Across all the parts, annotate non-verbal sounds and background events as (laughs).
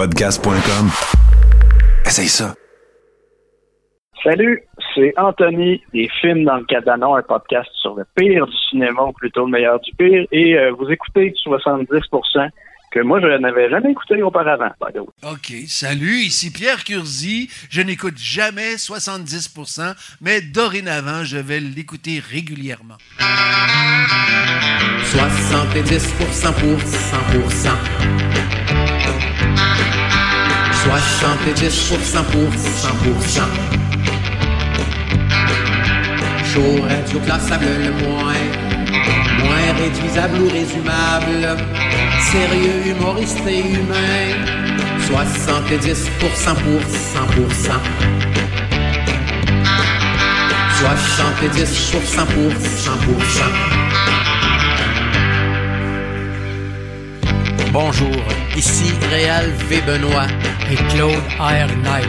Podcast.com. Essaye ça. Salut, c'est Anthony des Films dans le Cadano, un podcast sur le pire du cinéma, ou plutôt le meilleur du pire, et euh, vous écoutez 70% que moi je n'avais jamais écouté auparavant. OK. Salut, ici Pierre Curzi. Je n'écoute jamais 70%, mais dorénavant, je vais l'écouter régulièrement. 70% pour 100%. 70% pour 100%. Chaud, radio, classable le moins. Moins réduisable ou résumable. Sérieux, humoriste et humain. 70% pour 100%. 70% pour 100%. Bonjour, ici Réal V. Benoît et Claude R. Knight.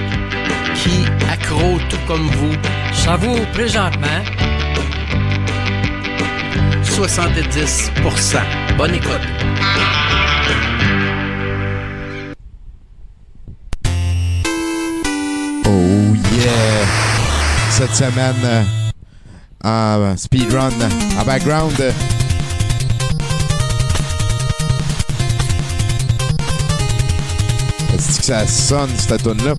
qui, accro tout comme vous, Savoure présentement 70%. Bonne écoute. Oh yeah! Cette semaine, euh, speedrun, en background. Est-ce que ça sonne, cette tune-là?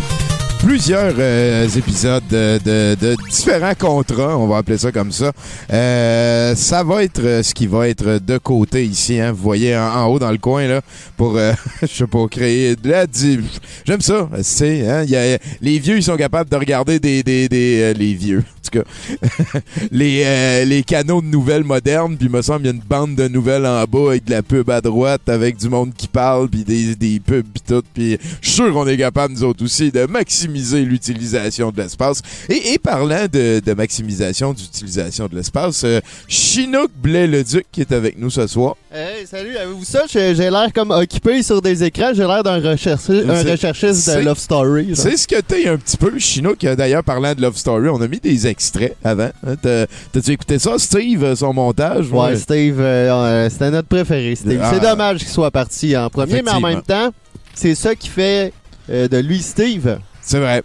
Plusieurs euh, épisodes de, différents contrats, on va appeler ça comme ça. Euh, ça va être euh, ce qui va être de côté ici. Hein. Vous voyez en, haut dans le coin, là, pour, (laughs) je sais pas, créer de la... J'aime ça, sais. Hein? Il y a- les vieux, ils sont capables de regarder des... des, des les vieux, en tout cas. (laughs) les, canaux de nouvelles modernes, puis il me semble qu'il y a une bande de nouvelles en bas avec de la pub à droite, avec du monde qui parle, puis des, des pubs, puis tout. Puis je suis sûr qu'on est capable, nous autres aussi, de maximiser l'utilisation de l'espace. Et, et parlant de, de maximisation d'utilisation de l'espace, euh, Chinook Blais-le-Duc qui est avec nous ce soir. Hey, salut, avez-vous ça? J'ai l'air comme occupé sur des écrans, j'ai l'air d'un recherchiste de Love Story. C'est ce que t'es un petit peu, Chinook. D'ailleurs, parlant de Love Story, on a mis des extraits avant. hein. T'as- T'as-tu écouté ça, Steve, euh, son montage? Ouais, Steve, euh, euh, c'était notre préféré. Steve. Ah. C'est dommage qu'il soit parti en premier, mais en même temps, c'est ça qui fait euh, de lui Steve. C'est vrai.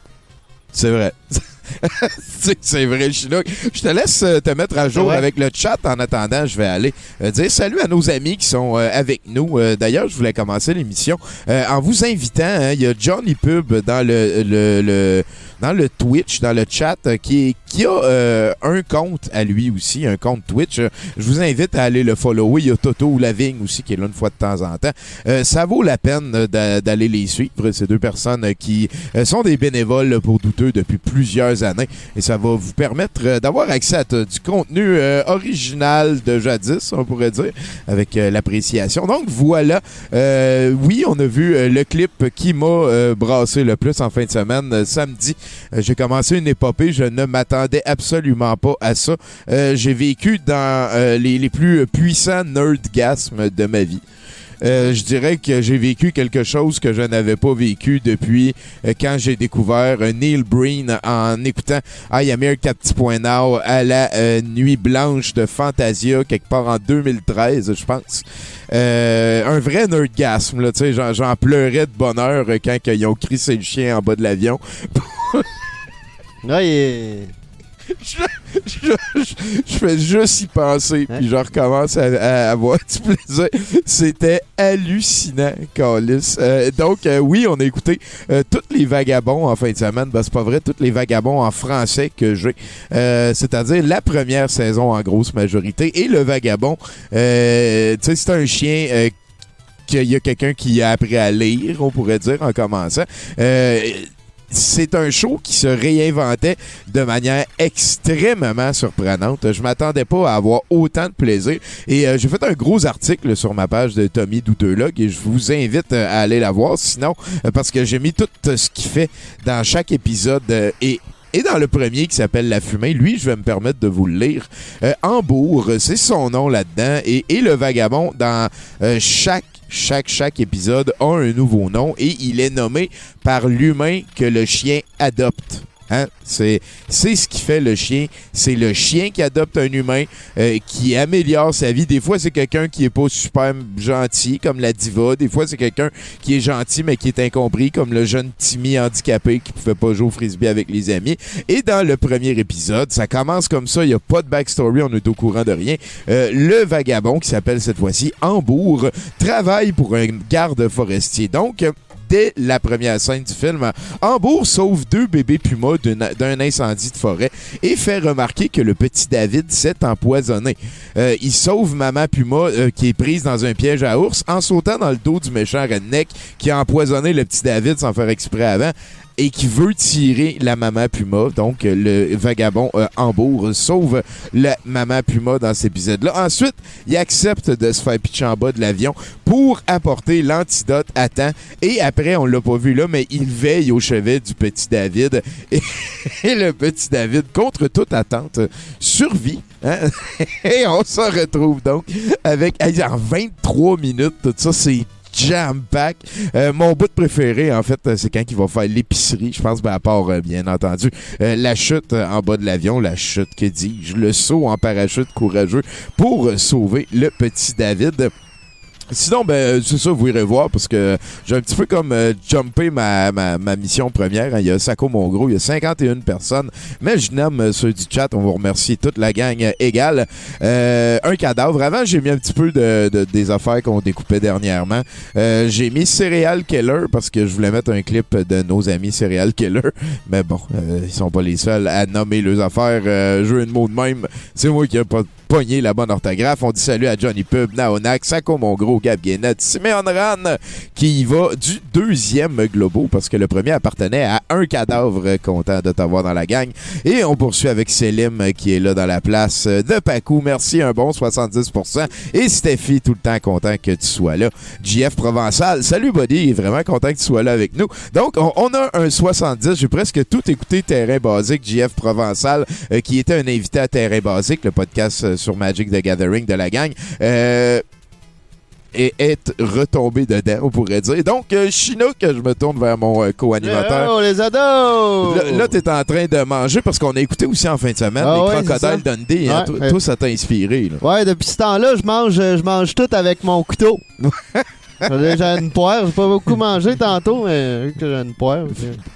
C'est vrai. (laughs) (laughs) C'est- vrai, Chinook. Je te laisse euh, te mettre à jour Ouais. avec le chat. En attendant, je vais aller euh, dire salut à nos amis qui sont euh, avec nous. D'ailleurs, je voulais commencer l'émission en vous invitant. hein, Il y a Johnny Pub dans le, le- le- dans le Twitch, dans le chat, qui, qui a euh, un compte à lui aussi, un compte Twitch. Je vous invite à aller le follower. Il y a Toto Lavigne aussi qui est là une fois de temps en temps. Euh, ça vaut la peine d'a- d'aller les suivre. Ces deux personnes qui sont des bénévoles pour douteux depuis plusieurs années. Et ça va vous permettre euh, d'avoir accès à du contenu euh, original de jadis, on pourrait dire, avec euh, l'appréciation. Donc voilà, oui, on a vu le clip qui m'a brassé le plus en fin de semaine. Samedi, j'ai commencé une épopée, je ne m'attendais absolument pas à ça. J'ai vécu dans les, les plus puissants nerdgasmes de ma vie. Euh, je dirais que j'ai vécu quelque chose que je n'avais pas vécu depuis euh, quand j'ai découvert euh, Neil Breen en écoutant I Am Here 4.0 à la nuit blanche de Fantasia quelque part en 2013, je pense. Un vrai nerdgasme, là, tu sais, j'en, pleurais de bonheur quand ils ont crissé le chien en bas de l'avion. (laughs) Est- je, je- je- je fais juste y penser, puis je recommence à, à avoir du plaisir. C'était hallucinant, Carlis. Euh, donc, euh, oui, on a écouté euh, tous les vagabonds en fin de semaine. Ben, c'est pas vrai, tous les vagabonds en français que j'ai. Euh, C'est-à-dire la première saison en grosse majorité. Et le vagabond, tu sais, c'est un chien... qu'il y a quelqu'un qui a appris à lire, on pourrait dire, en commençant. Euh, c'est un show qui se réinventait de manière extrêmement surprenante. Je m'attendais pas à avoir autant de plaisir. Et euh, j'ai fait un gros article sur ma page de Tommy Douteulog et je vous invite euh, à aller la voir. Sinon, euh, parce que j'ai mis tout ce qu'il fait dans chaque épisode et et dans le premier qui s'appelle La Fumée, lui, je vais me permettre de vous le lire. Hambourg, c'est son nom là-dedans. Et, le vagabond, dans chaque, chaque, chaque épisode, a un nouveau nom et il est nommé par l'humain que le chien adopte. Hein? C'est, ce qui fait le chien. C'est le chien qui adopte un humain, euh, qui améliore sa vie. Des fois, c'est quelqu'un qui est pas super gentil, comme la diva. Des fois, c'est quelqu'un qui est gentil, mais qui est incompris, comme le jeune Timmy handicapé qui pouvait pas jouer au frisbee avec les amis. Et dans le premier épisode, ça commence comme ça. Il y a pas de backstory, on est au courant de rien. Euh, le vagabond, qui s'appelle cette fois-ci Hambourg, travaille pour un garde forestier. Donc, dès la première scène du film, Hambourg sauve deux bébés pumas d'un incendie de forêt et fait remarquer que le petit David s'est empoisonné. Euh, il sauve maman puma euh, qui est prise dans un piège à ours en sautant dans le dos du méchant redneck qui a empoisonné le petit David sans faire exprès avant et qui veut tirer la maman Puma. Donc, le vagabond euh, Hambourg sauve la maman Puma dans cet épisode-là. Ensuite, il accepte de se faire pitcher en bas de l'avion pour apporter l'antidote à temps. Et après, on l'a pas vu là, mais il veille au chevet du petit David. (laughs) Et, le petit David, contre toute attente, survit. hein? (laughs) et on se retrouve donc avec en 23 minutes, tout ça, c'est jam-pack. Euh, mon bout préféré, en fait, euh, c'est quand il va faire l'épicerie. Je pense, ben, à part, euh, bien entendu, la chute en bas de l'avion, la chute, que dis-je, le saut en parachute courageux pour sauver le petit David. Sinon, ben, c'est ça, vous irez voir parce que j'ai un petit peu comme euh, jumpé ma, ma, ma mission première. hein. Il y a Sako Mongro, il y a 51 personnes. Mais je nomme euh, ceux du chat. On va remercier toute la gang euh, égale. Euh, un cadavre. Avant, j'ai mis un petit peu de, de- des affaires qu'on découpait dernièrement. Euh, j'ai mis Serial Killer parce que je voulais mettre un clip de nos amis Serial Killer. Mais bon, euh, ils sont pas les seuls à nommer leurs affaires. Euh, jeu de mots de même. C'est moi qui ai pas pogné la bonne orthographe. On dit salut à Johnny Pub, Naonak, Sako Mongro, Gab Guénette, Simeon Ran, qui y va du deuxième globo parce que le premier appartenait à un cadavre content de t'avoir dans la gang. Et on poursuit avec Selim qui est là dans la place de Pacou. Merci, un bon 70%. Et Steffi, tout le temps content que tu sois là. JF Provençal, salut buddy, vraiment content que tu sois là avec nous. Donc, on, a un 70. J'ai presque tout écouté Terrain Basique, JF Provençal, euh, qui était un invité à Terrain Basique, le podcast sur Magic the Gathering de la gang. Euh, et être retombé dedans, on pourrait dire. Donc, euh, Chinook, je me tourne vers mon euh, co-animateur. Oh, les ados! Là, là t'es en train de manger parce qu'on a écouté aussi en fin de semaine Ah les ouais, Crocodiles. Dundee. hein. Ouais, Toi- ouais. toi, ça t'a inspiré. Là. Ouais, depuis ce temps-là, je mange, je mange tout avec mon couteau. (laughs) j'ai une poire, j'ai pas beaucoup mangé tantôt, mais vu que j'ai une poire.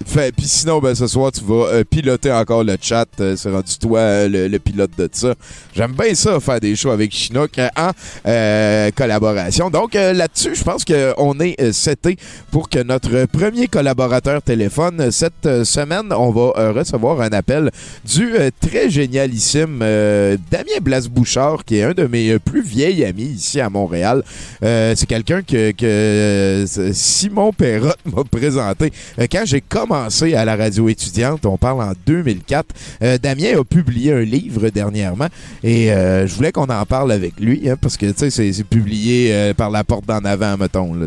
Fait, puis sinon, ben, ce soir, tu vas euh, piloter encore le chat. Euh, c'est rendu toi euh, le, le pilote de ça. J'aime bien ça, faire des shows avec Chinook euh, en euh, collaboration. Donc là-dessus, je pense qu'on est seté pour que notre premier collaborateur téléphone cette semaine, on va recevoir un appel du très génialissime Damien Blas-Bouchard, qui est un de mes plus vieils amis ici à Montréal. C'est quelqu'un que, que euh, Simon Perrotte m'a présenté euh, quand j'ai commencé à la radio étudiante. On parle en 2004. Euh, Damien a publié un livre dernièrement et je voulais qu'on en parle avec lui hein, parce que tu sais c'est c'est publié par la porte d'en avant mettons là,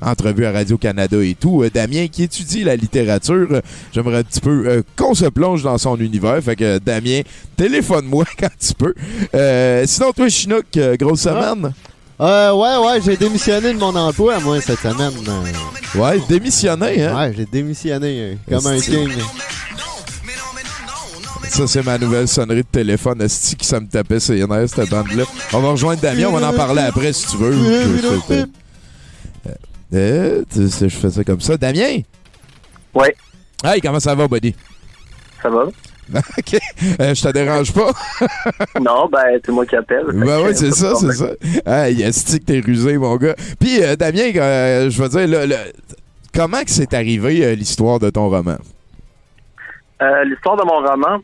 entrevue à Radio Canada et tout. Damien qui étudie la littérature, j'aimerais un petit peu qu'on se plonge dans son univers. Fait que Damien, téléphone-moi (laughs) quand tu peux. Euh, sinon toi Chinook, grosse semaine? Euh, ouais, ouais, j'ai démissionné de mon emploi, moi, cette semaine. Euh, Ouais, démissionné hein? Ouais, j'ai démissionné euh, comme un king. Ça, c'est ma nouvelle sonnerie de téléphone. Esti qui ça me tapait ses nerfs, cette bande-là. On va rejoindre Damien, on va en parler après si tu veux. Euh, euh, tu sais, je fais ça comme ça. Damien? Ouais. Hey, comment ça va, buddy? Ça va? (laughs) OK. Euh, je te dérange pas? (laughs) non, ben, c'est moi qui appelle. Ben oui, c'est ça, c'est ça. Esti que t'es rusé, mon gars. Puis, euh, Damien, euh, je veux dire, le- le- comment que c'est arrivé euh, l'histoire de ton roman? Euh, L'histoire de mon roman,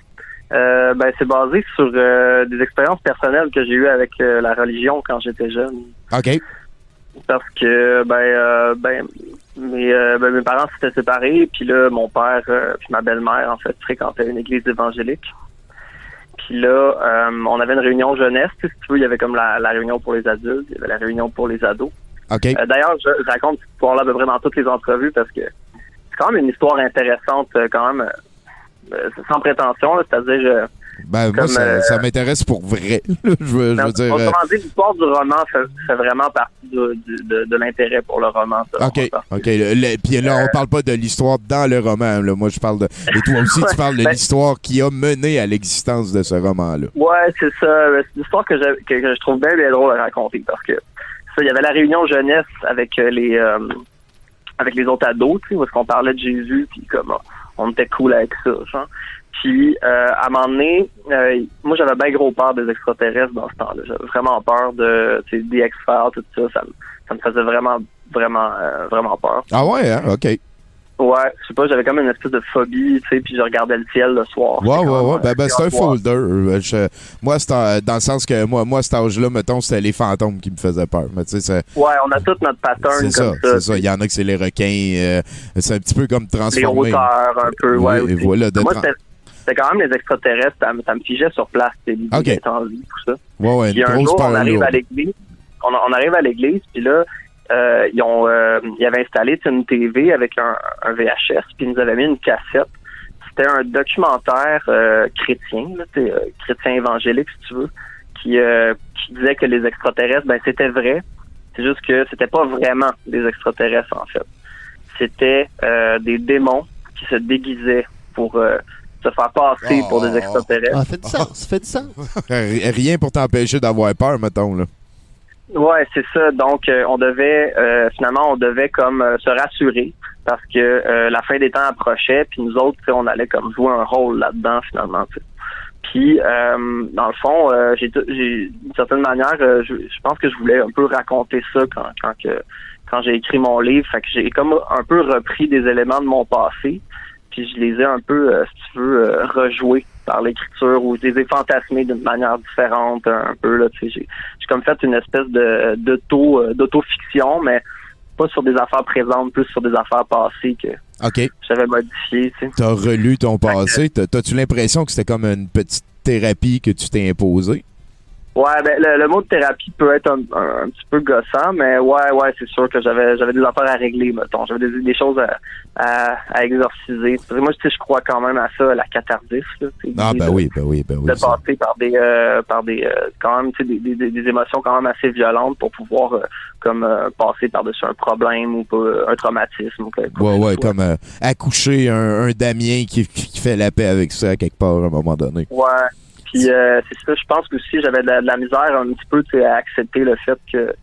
euh, ben, c'est basé sur des expériences personnelles que j'ai eues avec la religion quand j'étais jeune. OK. Parce que, ben, euh, ben, mes, euh, ben, mes parents s'étaient séparés, puis là, mon père euh, puis ma belle-mère, en fait, fréquentaient une église évangélique. Puis là, euh, on avait une réunion jeunesse, si tu veux, il y avait comme la, la réunion pour les adultes, il y avait la réunion pour les ados. OK. Euh, D'ailleurs, je, je raconte cette histoire-là à peu près dans toutes les entrevues parce que c'est quand même une histoire intéressante, euh, quand même, euh, sans prétention. C'est-à-dire, euh, Ben, moi, ça, euh, ça m'intéresse pour vrai. je veux, je veux Non, dire. euh, Autrement dit, l'histoire du roman fait, fait vraiment partie de, de, l'intérêt pour le roman. OK. OK. Le- le- puis là, Euh, on parle pas de l'histoire dans le roman. Là. Moi, je parle de. Et toi aussi, tu (laughs) parles de ben- l'histoire qui a mené à l'existence de ce roman-là. Ouais, c'est ça. C'est une histoire que, je- que, que je trouve bien, bien drôle à raconter parce que ça, il y avait la réunion jeunesse avec euh, les euh, avec les autres ados, tu sais, où est-ce qu'on parlait de Jésus, puis comme euh, on était cool avec ça, genre. Puis euh, à un moment donné, euh, moi j'avais bien gros peur des extraterrestres dans ce temps-là. J'avais vraiment peur de tu sais, des X-Files, tout ça. Ça me, ça me faisait vraiment, vraiment, euh, vraiment peur. Ah ouais, hein? OK. Ouais, Ouais, je sais pas, j'avais comme une espèce de phobie, tu sais, puis je regardais le ciel le soir. ouais, C'était ouais. comme, Ben, ben, euh, c'est un folder. Euh, je- moi, c'est dans le sens que moi, moi, cet âge-là, mettons, c'était les fantômes qui me faisaient peur. Mais tu sais. Ouais, on a tout notre pattern C'est ça, comme ça. c'est ça. Il y en a que c'est les requins. euh, c'est un petit peu comme les transformé. hauteurs un peu, ouais. Oui, aussi. voilà, de Moi, c'était quand même les extraterrestres, ça, me- ça me figeait sur place, l'idée Ok. d'être en vie, tout ça. Ouais, ouais, Puis une un grosse jour, on arrive à l'église, on, on arrive à l'église, puis là, euh, ils ont, euh, ils avaient installé une TV avec un, un VHS, puis ils nous avaient mis une cassette. C'était un documentaire euh, chrétien, là, euh, chrétien évangélique, si tu veux, qui, euh, qui disait que les extraterrestres, ben c'était vrai. C'est juste que c'était pas vraiment des extraterrestres, en fait. C'était euh, des démons qui se déguisaient pour euh, se faire passer pour des Oh. extraterrestres. Ah, fait du sens, ça fait du sens. (laughs) Rien pour t'empêcher d'avoir peur, mettons. Là. Ouais, c'est ça. Donc, euh, on devait euh, finalement, on devait comme euh, se rassurer parce que euh, la fin des temps approchait, puis nous autres, on allait comme jouer un rôle là-dedans finalement. Puis, euh, dans le fond, euh, j'ai, d'une certaine manière, euh, je, je pense que je voulais un peu raconter ça quand quand que quand j'ai écrit mon livre. Fait que j'ai comme un peu repris des éléments de mon passé, puis je les ai un peu, euh, si tu veux, euh, rejoués par l'écriture ou je les ai fantasmés d'une manière différente un peu là. Tu sais, j'ai j'ai comme fait une espèce de d'auto euh, d'auto-fiction, mais pas sur des affaires présentes, plus sur des affaires passées que OK. j'avais modifiées. Tu sais. T'as relu ton passé. T'as- T'as-tu l'impression que c'était comme une petite thérapie que tu t'es imposée? Ouais, ben le, le mot de thérapie peut être un, un- un petit peu gossant, mais ouais, ouais, c'est sûr que j'avais j'avais des affaires à régler, mettons. J'avais des, des choses à, à, à exorciser. Moi, sais, je crois quand même à ça, à la catharsis. Là, Ah, ben de- oui, ben oui, ben oui. de ça. passer par des euh, par des euh, quand même des, des, des- émotions quand même assez violentes pour pouvoir euh, comme euh, passer par dessus un problème ou pas, euh, un traumatisme ou quelque Ouais, chose. ouais, comme euh, accoucher un, un Damien qui, qui fait la paix avec ça à quelque part à un moment donné. Ouais. Puis euh, c'est ça, je pense que aussi j'avais de la, de la misère un petit peu tu sais, à accepter le fait que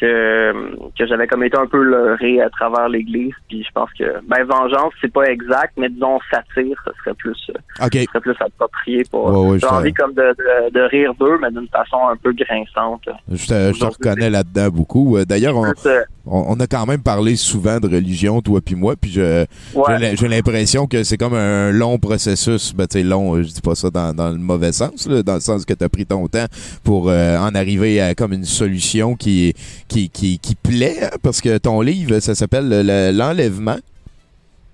que, que j'avais comme été un peu leurré à travers l'Église. Puis je pense que ben vengeance, c'est pas exact, mais disons satire, ce serait plus euh, ce serait plus approprié pour Ouais, ouais, j'ai envie comme de, de, de rire d'eux, mais d'une façon un peu grinçante. Je te, je te reconnais là-dedans beaucoup. Euh, D'ailleurs, on, euh, on, on a quand même parlé souvent de religion, toi puis moi, puis je, ouais. j'ai l'im- j'ai l'impression que c'est comme un long processus. Ben, tu sais, long, euh, je dis pas ça dans, dans le mauvais sens, là, dans le sens que tu as pris ton temps pour euh, en arriver à comme une solution qui, qui, qui, qui plaît, hein, parce que ton livre, ça s'appelle le- L'enlèvement.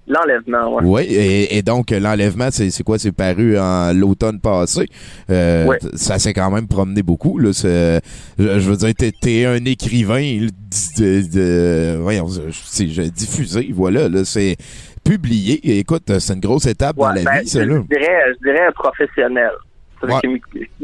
L'enlèvement, ouais. Oui, et, et donc l'enlèvement, c'est c'est quoi? C'est paru en l'automne passé. Euh, Ouais. Ça s'est quand même promené beaucoup. Là. C'est- Je, je veux dire, t'es es un écrivain de, de- voyons, je- c'est je- diffusé, voilà. Là, c'est publié. Et écoute, c'est une grosse étape dans la ben, vie, je, dirais, je dirais professionnel. C'est Ouais. qui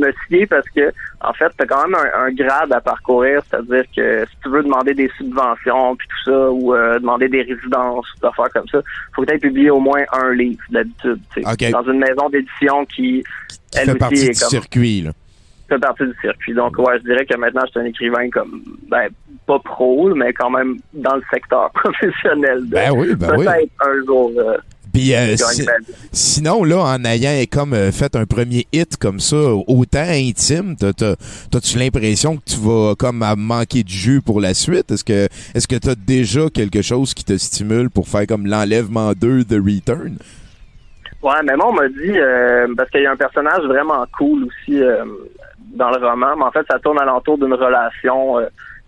me- fiait parce que, en fait, t'as quand même un, un grade à parcourir, c'est-à-dire que si tu veux demander des subventions puis tout ça, ou euh, demander des résidences, des affaires comme ça, faut que tu aies publié au moins un livre d'habitude. tu sais. OK. Dans une maison d'édition qui, Qui elle fait aussi partie est du comme circuit. Là. fait partie du circuit. Donc, ouais, je dirais que maintenant, je suis un écrivain comme, ben, pas pro, mais quand même dans le secteur (laughs) professionnel. de- Ben oui, ben oui. Peut-être un jour, euh, Puis euh, si- sinon, là, en ayant comme euh, fait un premier hit comme ça, autant intime, t'as- t'as- t'as-tu l'impression que tu vas comme à manquer de jus pour la suite? Est-ce que est-ce que t'as déjà quelque chose qui te stimule pour faire comme l'enlèvement 2 de Return? Ouais, mais moi, on m'a dit, euh, parce qu'il y a un personnage vraiment cool aussi dans le roman, mais en fait, ça tourne alentour d'une relation.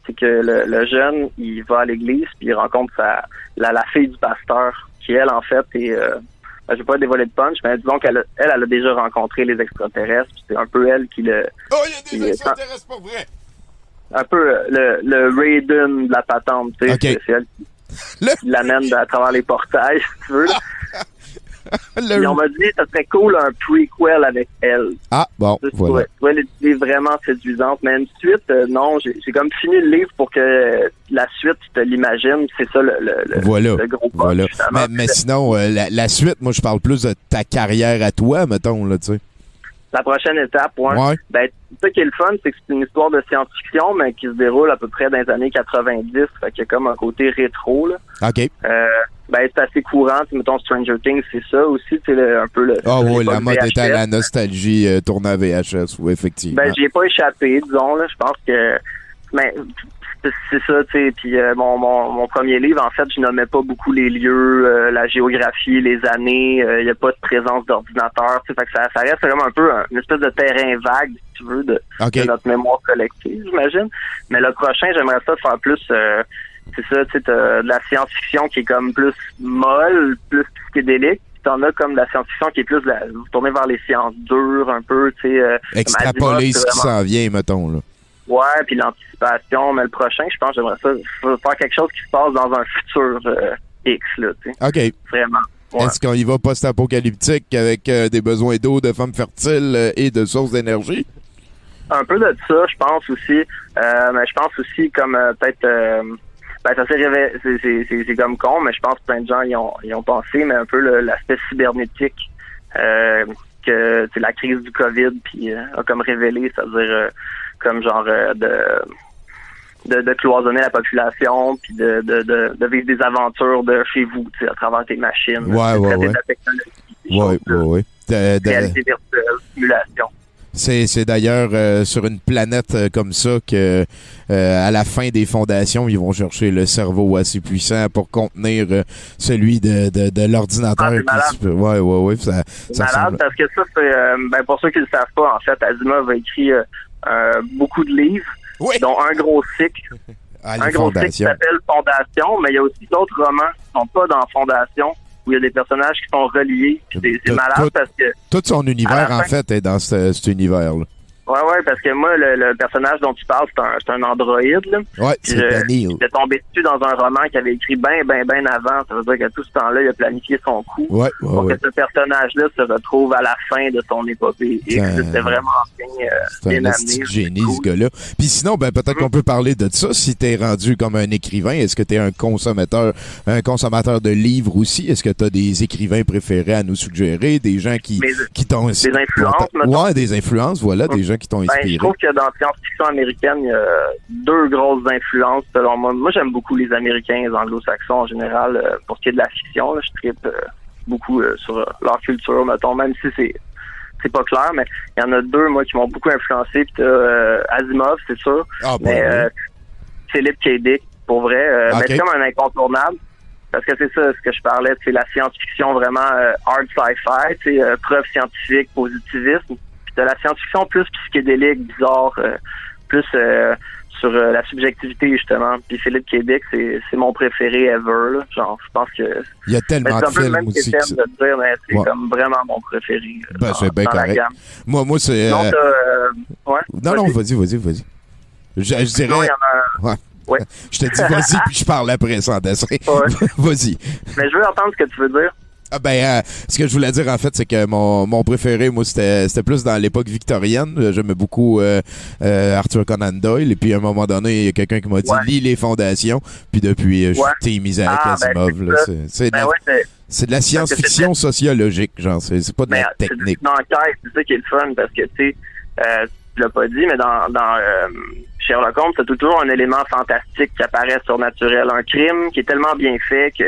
c'est que le, le jeune, il va à l'église, puis il rencontre sa, la, la fille du pasteur, qui, elle, en fait, est... Euh, ben, je vais pas dévoiler de punch, mais disons qu'elle a- elle, elle a déjà rencontré les extraterrestres, c'est un peu elle qui le... Oh, il y a est- extraterrestres pour vrai! Un peu euh, le, le Raiden de la patente, tu sais, c'est elle qui, Le- qui l'amène à travers les portails, (laughs) si tu veux. (laughs) (laughs) Le- Puis on m'a dit ça serait cool un prequel avec elle. Ah, bon, Ça, voilà. Ouais, l'idée vraiment séduisante. Mais une suite, euh, non, j'ai comme fini le livre pour que la suite, tu te l'imagines. C'est ça le, le, le, Voilà. le gros punch, Voilà. mais sinon, euh, la, la suite, moi, je parle plus de ta carrière à toi, mettons, là, tu sais. La prochaine étape, ouais. Ouais. Ben, ça qui est le fun, c'est que c'est une histoire de science-fiction, mais qui se déroule à peu près dans les années 90. Fait qu'il y a comme un côté rétro, là. OK. Euh, ben, c'est assez courant. Mettons, Stranger Things, c'est ça aussi, le- un peu le... Ah oui, l'époque la mode est à la nostalgie euh, tournée à VHS, oui, effectivement. Ben, j'y ai pas échappé, disons, là. Je pense que... Mais c'est- ça, tu sais. Puis euh, mon, mon, mon premier livre, en fait, je nommais pas beaucoup les lieux, euh, la géographie, les années. Il y a pas de présence d'ordinateur. Tu sais, fait que ça, ça reste comme un peu un- une espèce de terrain vague, si tu veux, de, notre mémoire collective, j'imagine. Mais le prochain, j'aimerais ça faire plus... euh, c'est ça, tu sais, t'as de la science-fiction qui est comme plus molle, plus psychédélique. Puis T'en as comme de la science-fiction qui est plus la, tournée vers les sciences dures, un peu, tu sais. euh, Extrapoler ce qui vraiment- s'en vient, mettons, là. Ouais, puis l'anticipation. Mais le prochain, je pense, j'aimerais ça faire quelque chose qui se passe dans un futur euh, X, là, tu sais. OK. Vraiment. Ouais. Est-ce qu'on y va post-apocalyptique avec euh, des besoins d'eau, de femmes fertiles euh, et de sources d'énergie? Un peu de ça, je pense aussi. Euh, mais je pense aussi comme peut-être... ben, ça s'est révélé, c'est- comme con, mais je pense que plein de gens y ont, y ont pensé, mais un peu l'aspect cybernétique euh, que la crise du COVID puis euh, a comme révélé, c'est-à-dire euh, comme genre euh, de, de de cloisonner la population puis de, de, de, de vivre des aventures de chez vous, tu sais, à travers tes machines, Ouais, de ouais, ouais. de la technologie, Oui, choses, oui, là. oui. De- de- réalité virtuelle, simulation. C'est, c'est d'ailleurs euh, sur une planète euh, comme ça que euh, à la fin des fondations, ils vont chercher le cerveau assez puissant pour contenir euh, celui de, de, de l'ordinateur. Ah, c'est qui malade. se peut- ouais, ouais, ouais. Ça, ça malade parce que ça, c'est euh, ben, pour ceux qui ne le savent pas, en fait, Asimov a écrit euh, beaucoup de livres, Oui, dont un gros cycle, (laughs) un gros cycle qui s'appelle Fondation, mais il y a aussi d'autres romans qui sont pas dans Fondation, où il y a des personnages qui sont reliés. C'est malade tout- parce que Tout son univers, en fin- fait, est dans ce- cet univers-là. Ouais, ouais, parce que moi, le, le personnage dont tu parles, c'est un, c'est un androïde. Là. Ouais, c'est est tombé dessus dans un roman qu'il avait écrit bien, bien, bien avant. Ça veut dire qu'à tout ce temps-là, il a planifié son coup. Ouais, ouais, pour ouais. que ce personnage-là se retrouve à la fin de son épopée. Et c'était vraiment bien, euh, C'est bien un amené. génie, Cool. ce gars-là. Puis sinon, ben, peut-être qu'on peut parler de ça. Si t'es rendu comme un écrivain, est-ce que t'es un consommateur, un consommateur de livres aussi? Est-ce que t'as des écrivains préférés à nous suggérer? Des gens qui, Mais, qui t'ont... Des influences. Ouais, des influences, voilà, des gens qui t'ont ben, je trouve que dans la science-fiction américaine, il y a deux grosses influences selon moi. Moi, j'aime beaucoup les Américains, les anglo-saxons en général. euh, pour ce qui est de la fiction, là, je tripe euh, beaucoup euh, sur leur culture, mettons, même si c'est c'est pas clair, mais il y en a deux, moi, qui m'ont beaucoup influencé. Puis Asimov, c'est sûr. Ah, ben Mais oui. euh, Philippe K. Dick, pour vrai, euh, Ok. mais c'est comme un incontournable. Parce que c'est ça ce que je parlais, c'est la science-fiction vraiment euh, hard sci-fi, euh, preuve scientifique, positivisme. De la science-fiction plus psychédélique, bizarre, euh, plus euh, sur euh, la subjectivité justement. Puis Philippe. Dick, c'est c'est mon préféré ever. Là. Genre, je pense que Il y a tellement de films même aussi. que de dire, mais c'est Ouais. comme vraiment mon préféré. Ben, dans- c'est bien correct. Moi, moi, c'est... Non, euh, ouais. Non, non, Vas-y. vas-y, vas-y, vas-y. Je, Non, dirais... y en a un. Ouais. (laughs) Je te dis vas-y, puis je parle après sans dessin. Ouais. (laughs) vas-y. Mais je veux entendre ce que tu veux dire. Ah ben, euh, ce que je voulais dire en fait, c'est que mon, mon préféré, moi, c'était c'était plus dans l'époque victorienne. Euh, J'aimais beaucoup euh, euh, Arthur Conan Doyle. Et puis à un moment donné, il y a quelqu'un qui m'a dit Ouais. lis les fondations. Puis depuis, je suis team Isaac Ah, ben, Asimov. C'est Ben ouais, c'est- de la science-fiction sociologique, genre. C'est c'est pas de mais la c'est technique. c'est ça qui est le fun, parce que, tu sais, tu l'as pas dit, mais dans, dans Sherlock Holmes, c'est toujours un élément fantastique qui apparaît surnaturel. Un crime qui est tellement bien fait que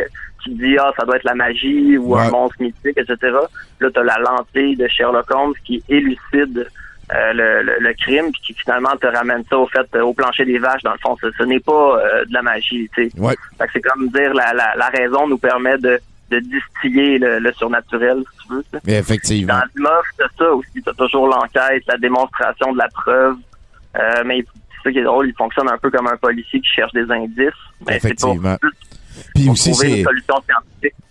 tu te dis, ah, ça doit être la magie ou Ouais. un monstre mythique, etc. Là, tu as la lentille de Sherlock Holmes qui élucide euh, le, le, le crime, puis qui finalement te ramène ça au fait, euh, au plancher des vaches, dans le fond. Ce, ce n'est pas euh, de la magie, tu sais. Ouais. C'est comme dire la, la, la raison nous permet de, de distiller le, le surnaturel, si tu veux. effectivement. Dans Asimov, t'as ça aussi. T'as toujours l'enquête, la démonstration de la preuve. Mais c'est ça qui est drôle, il fonctionne un peu comme un policier qui cherche des indices. Mais c'est plus Puis aussi, c'est,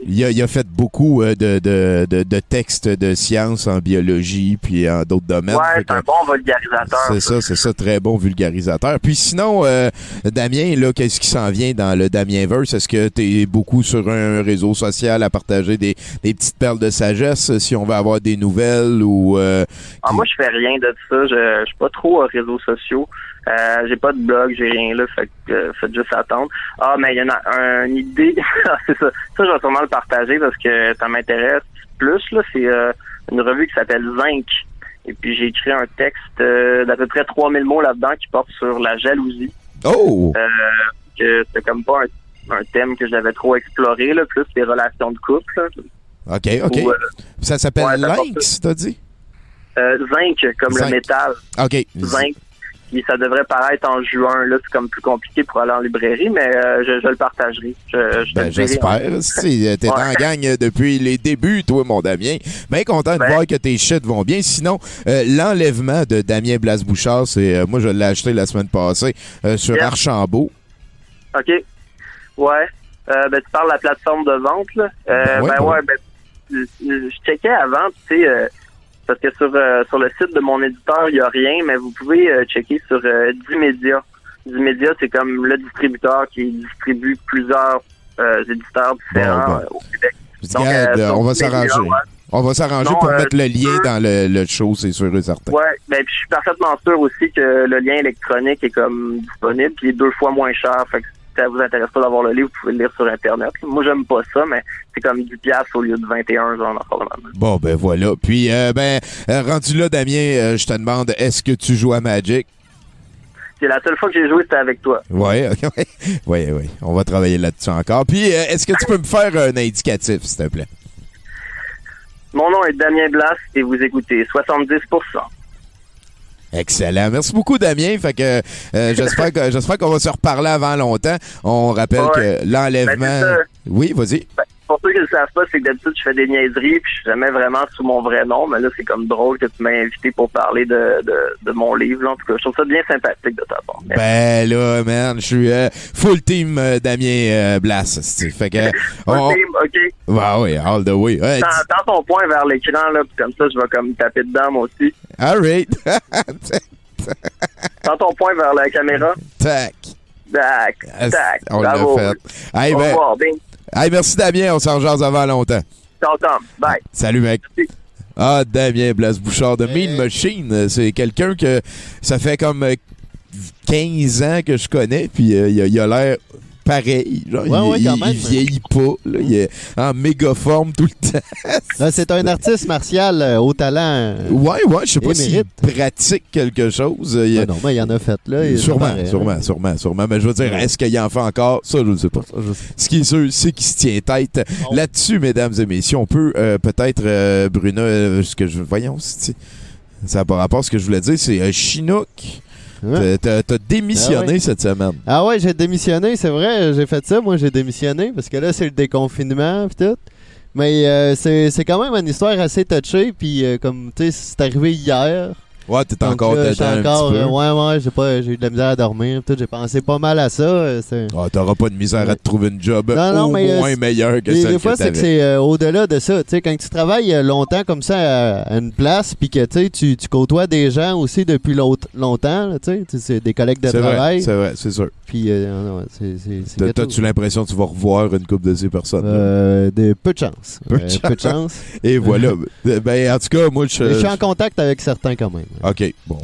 il a, il a fait beaucoup euh, de, de, de, de textes de sciences en biologie puis en d'autres domaines. Ouais, c'est un bon vulgarisateur. C'est ça, c'est ça, très bon vulgarisateur. Puis sinon, euh, Damien, là, qu'est-ce qui s'en vient dans le Damienverse? Est-ce que tu es beaucoup sur un réseau social à partager des, des petites perles de sagesse si on veut avoir des nouvelles ou... euh, Ah, moi, je fais rien de ça. Je, je suis pas trop aux réseaux sociaux. Euh, j'ai pas de blog, j'ai rien là, fait que euh, faites juste attendre. Ah, mais il y en a une idée. (laughs) c'est ça. Ça, je vais sûrement le partager parce que ça m'intéresse plus. Là, c'est euh, une revue qui s'appelle Zinc. Et puis j'ai écrit un texte d'à peu près 3000 mots là-dedans qui porte sur la jalousie. Oh! Que c'est comme pas un, un thème que j'avais trop exploré, là, plus les relations de couple. là. OK, OK. Ça s'appelle ouais, Lynx, t'as dit? euh, zinc, comme Zinc. le métal. OK. Zinc. Puis ça devrait paraître en juin. Là, c'est comme plus compliqué pour aller en librairie, mais euh, je, je le partagerai. Je, je te Ben, j'espère. Si, T'es Ouais. en gang euh, depuis les débuts, toi, mon Damien. Bien content de Ouais. voir que tes shit vont bien. Sinon, euh, l'enlèvement de Damien Blas-Bouchard, c'est euh, moi, je l'ai acheté la semaine passée euh, sur Yeah. Archambault. OK. Ouais. Euh, ben, tu parles de la plateforme de vente, là. Euh, Ben ouais, ben ben ouais, ben, je, je checkais avant, tu sais, euh, parce que sur, euh, sur le site de mon éditeur, il n'y a rien, mais vous pouvez euh, checker sur euh, Dimedia. Dimedia, c'est comme le distributeur qui distribue plusieurs euh, éditeurs différents Bon, ben. au Québec. Donc, on va s'arranger. On va s'arranger pour euh, mettre le lien dans le, le show, c'est sûr et certain. Ouais, ben je suis parfaitement sûr aussi que le lien électronique est comme disponible, puis il est deux fois moins cher. Fait que si ça vous intéresse pas d'avoir le livre, vous pouvez le lire sur Internet. Moi, j'aime pas ça, mais c'est comme 10 piastres au lieu de 21, genre. Bon, ben voilà. Puis, euh, ben, euh, rendu là, Damien, euh, je te demande, est-ce que tu joues à Magic? C'est la seule fois que j'ai joué, c'était avec toi. Ouais, ok, (laughs) ouais. Ouais, ouais. On va travailler là-dessus encore. Puis, euh, est-ce que tu peux me faire un indicatif, s'il te plaît? Mon nom est Damien Blas et vous écoutez 70%. Excellent. Merci beaucoup, Damien. Fait que euh, j'espère que j'espère qu'on va se reparler avant longtemps. On rappelle Ouais. que l'enlèvement. Ben, oui, vas-y. Ben, pour ceux qui ne le savent pas, c'est que d'habitude, je fais des niaiseries, puis je suis jamais vraiment sous mon vrai nom, mais là, c'est comme drôle que tu m'aies invité pour parler de, de, de mon livre. Là. En tout cas, je trouve ça bien sympathique de ta part. Merci. Ben là, man, je suis euh, full team euh, Damien euh, Blas. Fait que. (laughs) on- Ok, ok. Ouais, ouais, all the way. Ouais, ton poing vers l'écran, là, puis comme ça, je vais comme taper dedans, moi aussi. all right. (laughs) Tends ton poing vers la caméra. Tac. Tac, tac. On l'a fait. Hey, Au ben, revoir. Hey, merci, Damien. On s'en jase avant longtemps. Ciao, Tom. Bye. Salut, mec. Merci. Ah, Damien Blas-Bouchard de Mean Machine. C'est quelqu'un que ça fait comme euh, 15 ans que je connais, puis euh, il a l'air pareil. Genre, Ouais, il, ouais, il- quand il même. vieillit pas. là. Il est en méga forme tout le temps. (laughs) C'est un artiste martial euh, au talent. euh, Ouais, ouais, je sais pas Il s'il pratique quelque chose. Il- ben non, mais il y en a fait, là. il- sûrement, paraît, sûrement, hein. sûrement, sûrement. Mais je veux dire, est-ce qu'il en fait encore? Ça, je ne sais pas. Ce qui est sûr, c'est qu'il se tient tête. Oh. Là-dessus, mesdames et messieurs, on peut euh, peut-être, euh, euh, ce que je... Voyons, ça n'a pas rapport à ce que je voulais dire, c'est euh, Chinook. Ouais. T'as- t'as démissionné Ah ouais. cette semaine. Ah ouais, j'ai démissionné, c'est vrai, j'ai fait ça, moi j'ai démissionné, parce que là c'est le déconfinement pis tout. Mais euh, c'est c'est quand même une histoire assez touchée, puis euh, comme, tu sais, c'est arrivé hier. Ouais, t'es encore là, dedans un j'étais encore, petit peu. euh, ouais, ouais, j'ai pas, j'ai eu de la misère à dormir, tout, j'ai pensé pas mal à ça. euh, c'est- Ah, T'auras pas de misère à te trouver une job Non, non, au mais, euh, moins c'est- meilleure que Des, celle des fois, que c'est que c'est euh, au-delà de ça. Tu sais, quand tu travailles euh, longtemps comme ça à, une place, puis que tu tu côtoies des gens aussi depuis longtemps, là, tu sais, tu sais, c'est des collègues de C'est vrai, travail. c'est vrai, c'est sûr. Puis, euh, c'est. T'as-tu l'impression que tu vas revoir une couple de ces personnes? Euh, des peu de chance. Peu de Euh, chance. peu de chance. Et voilà. (laughs) ben, en tout cas, moi, je... Je suis en contact avec certains quand même. OK. Bon,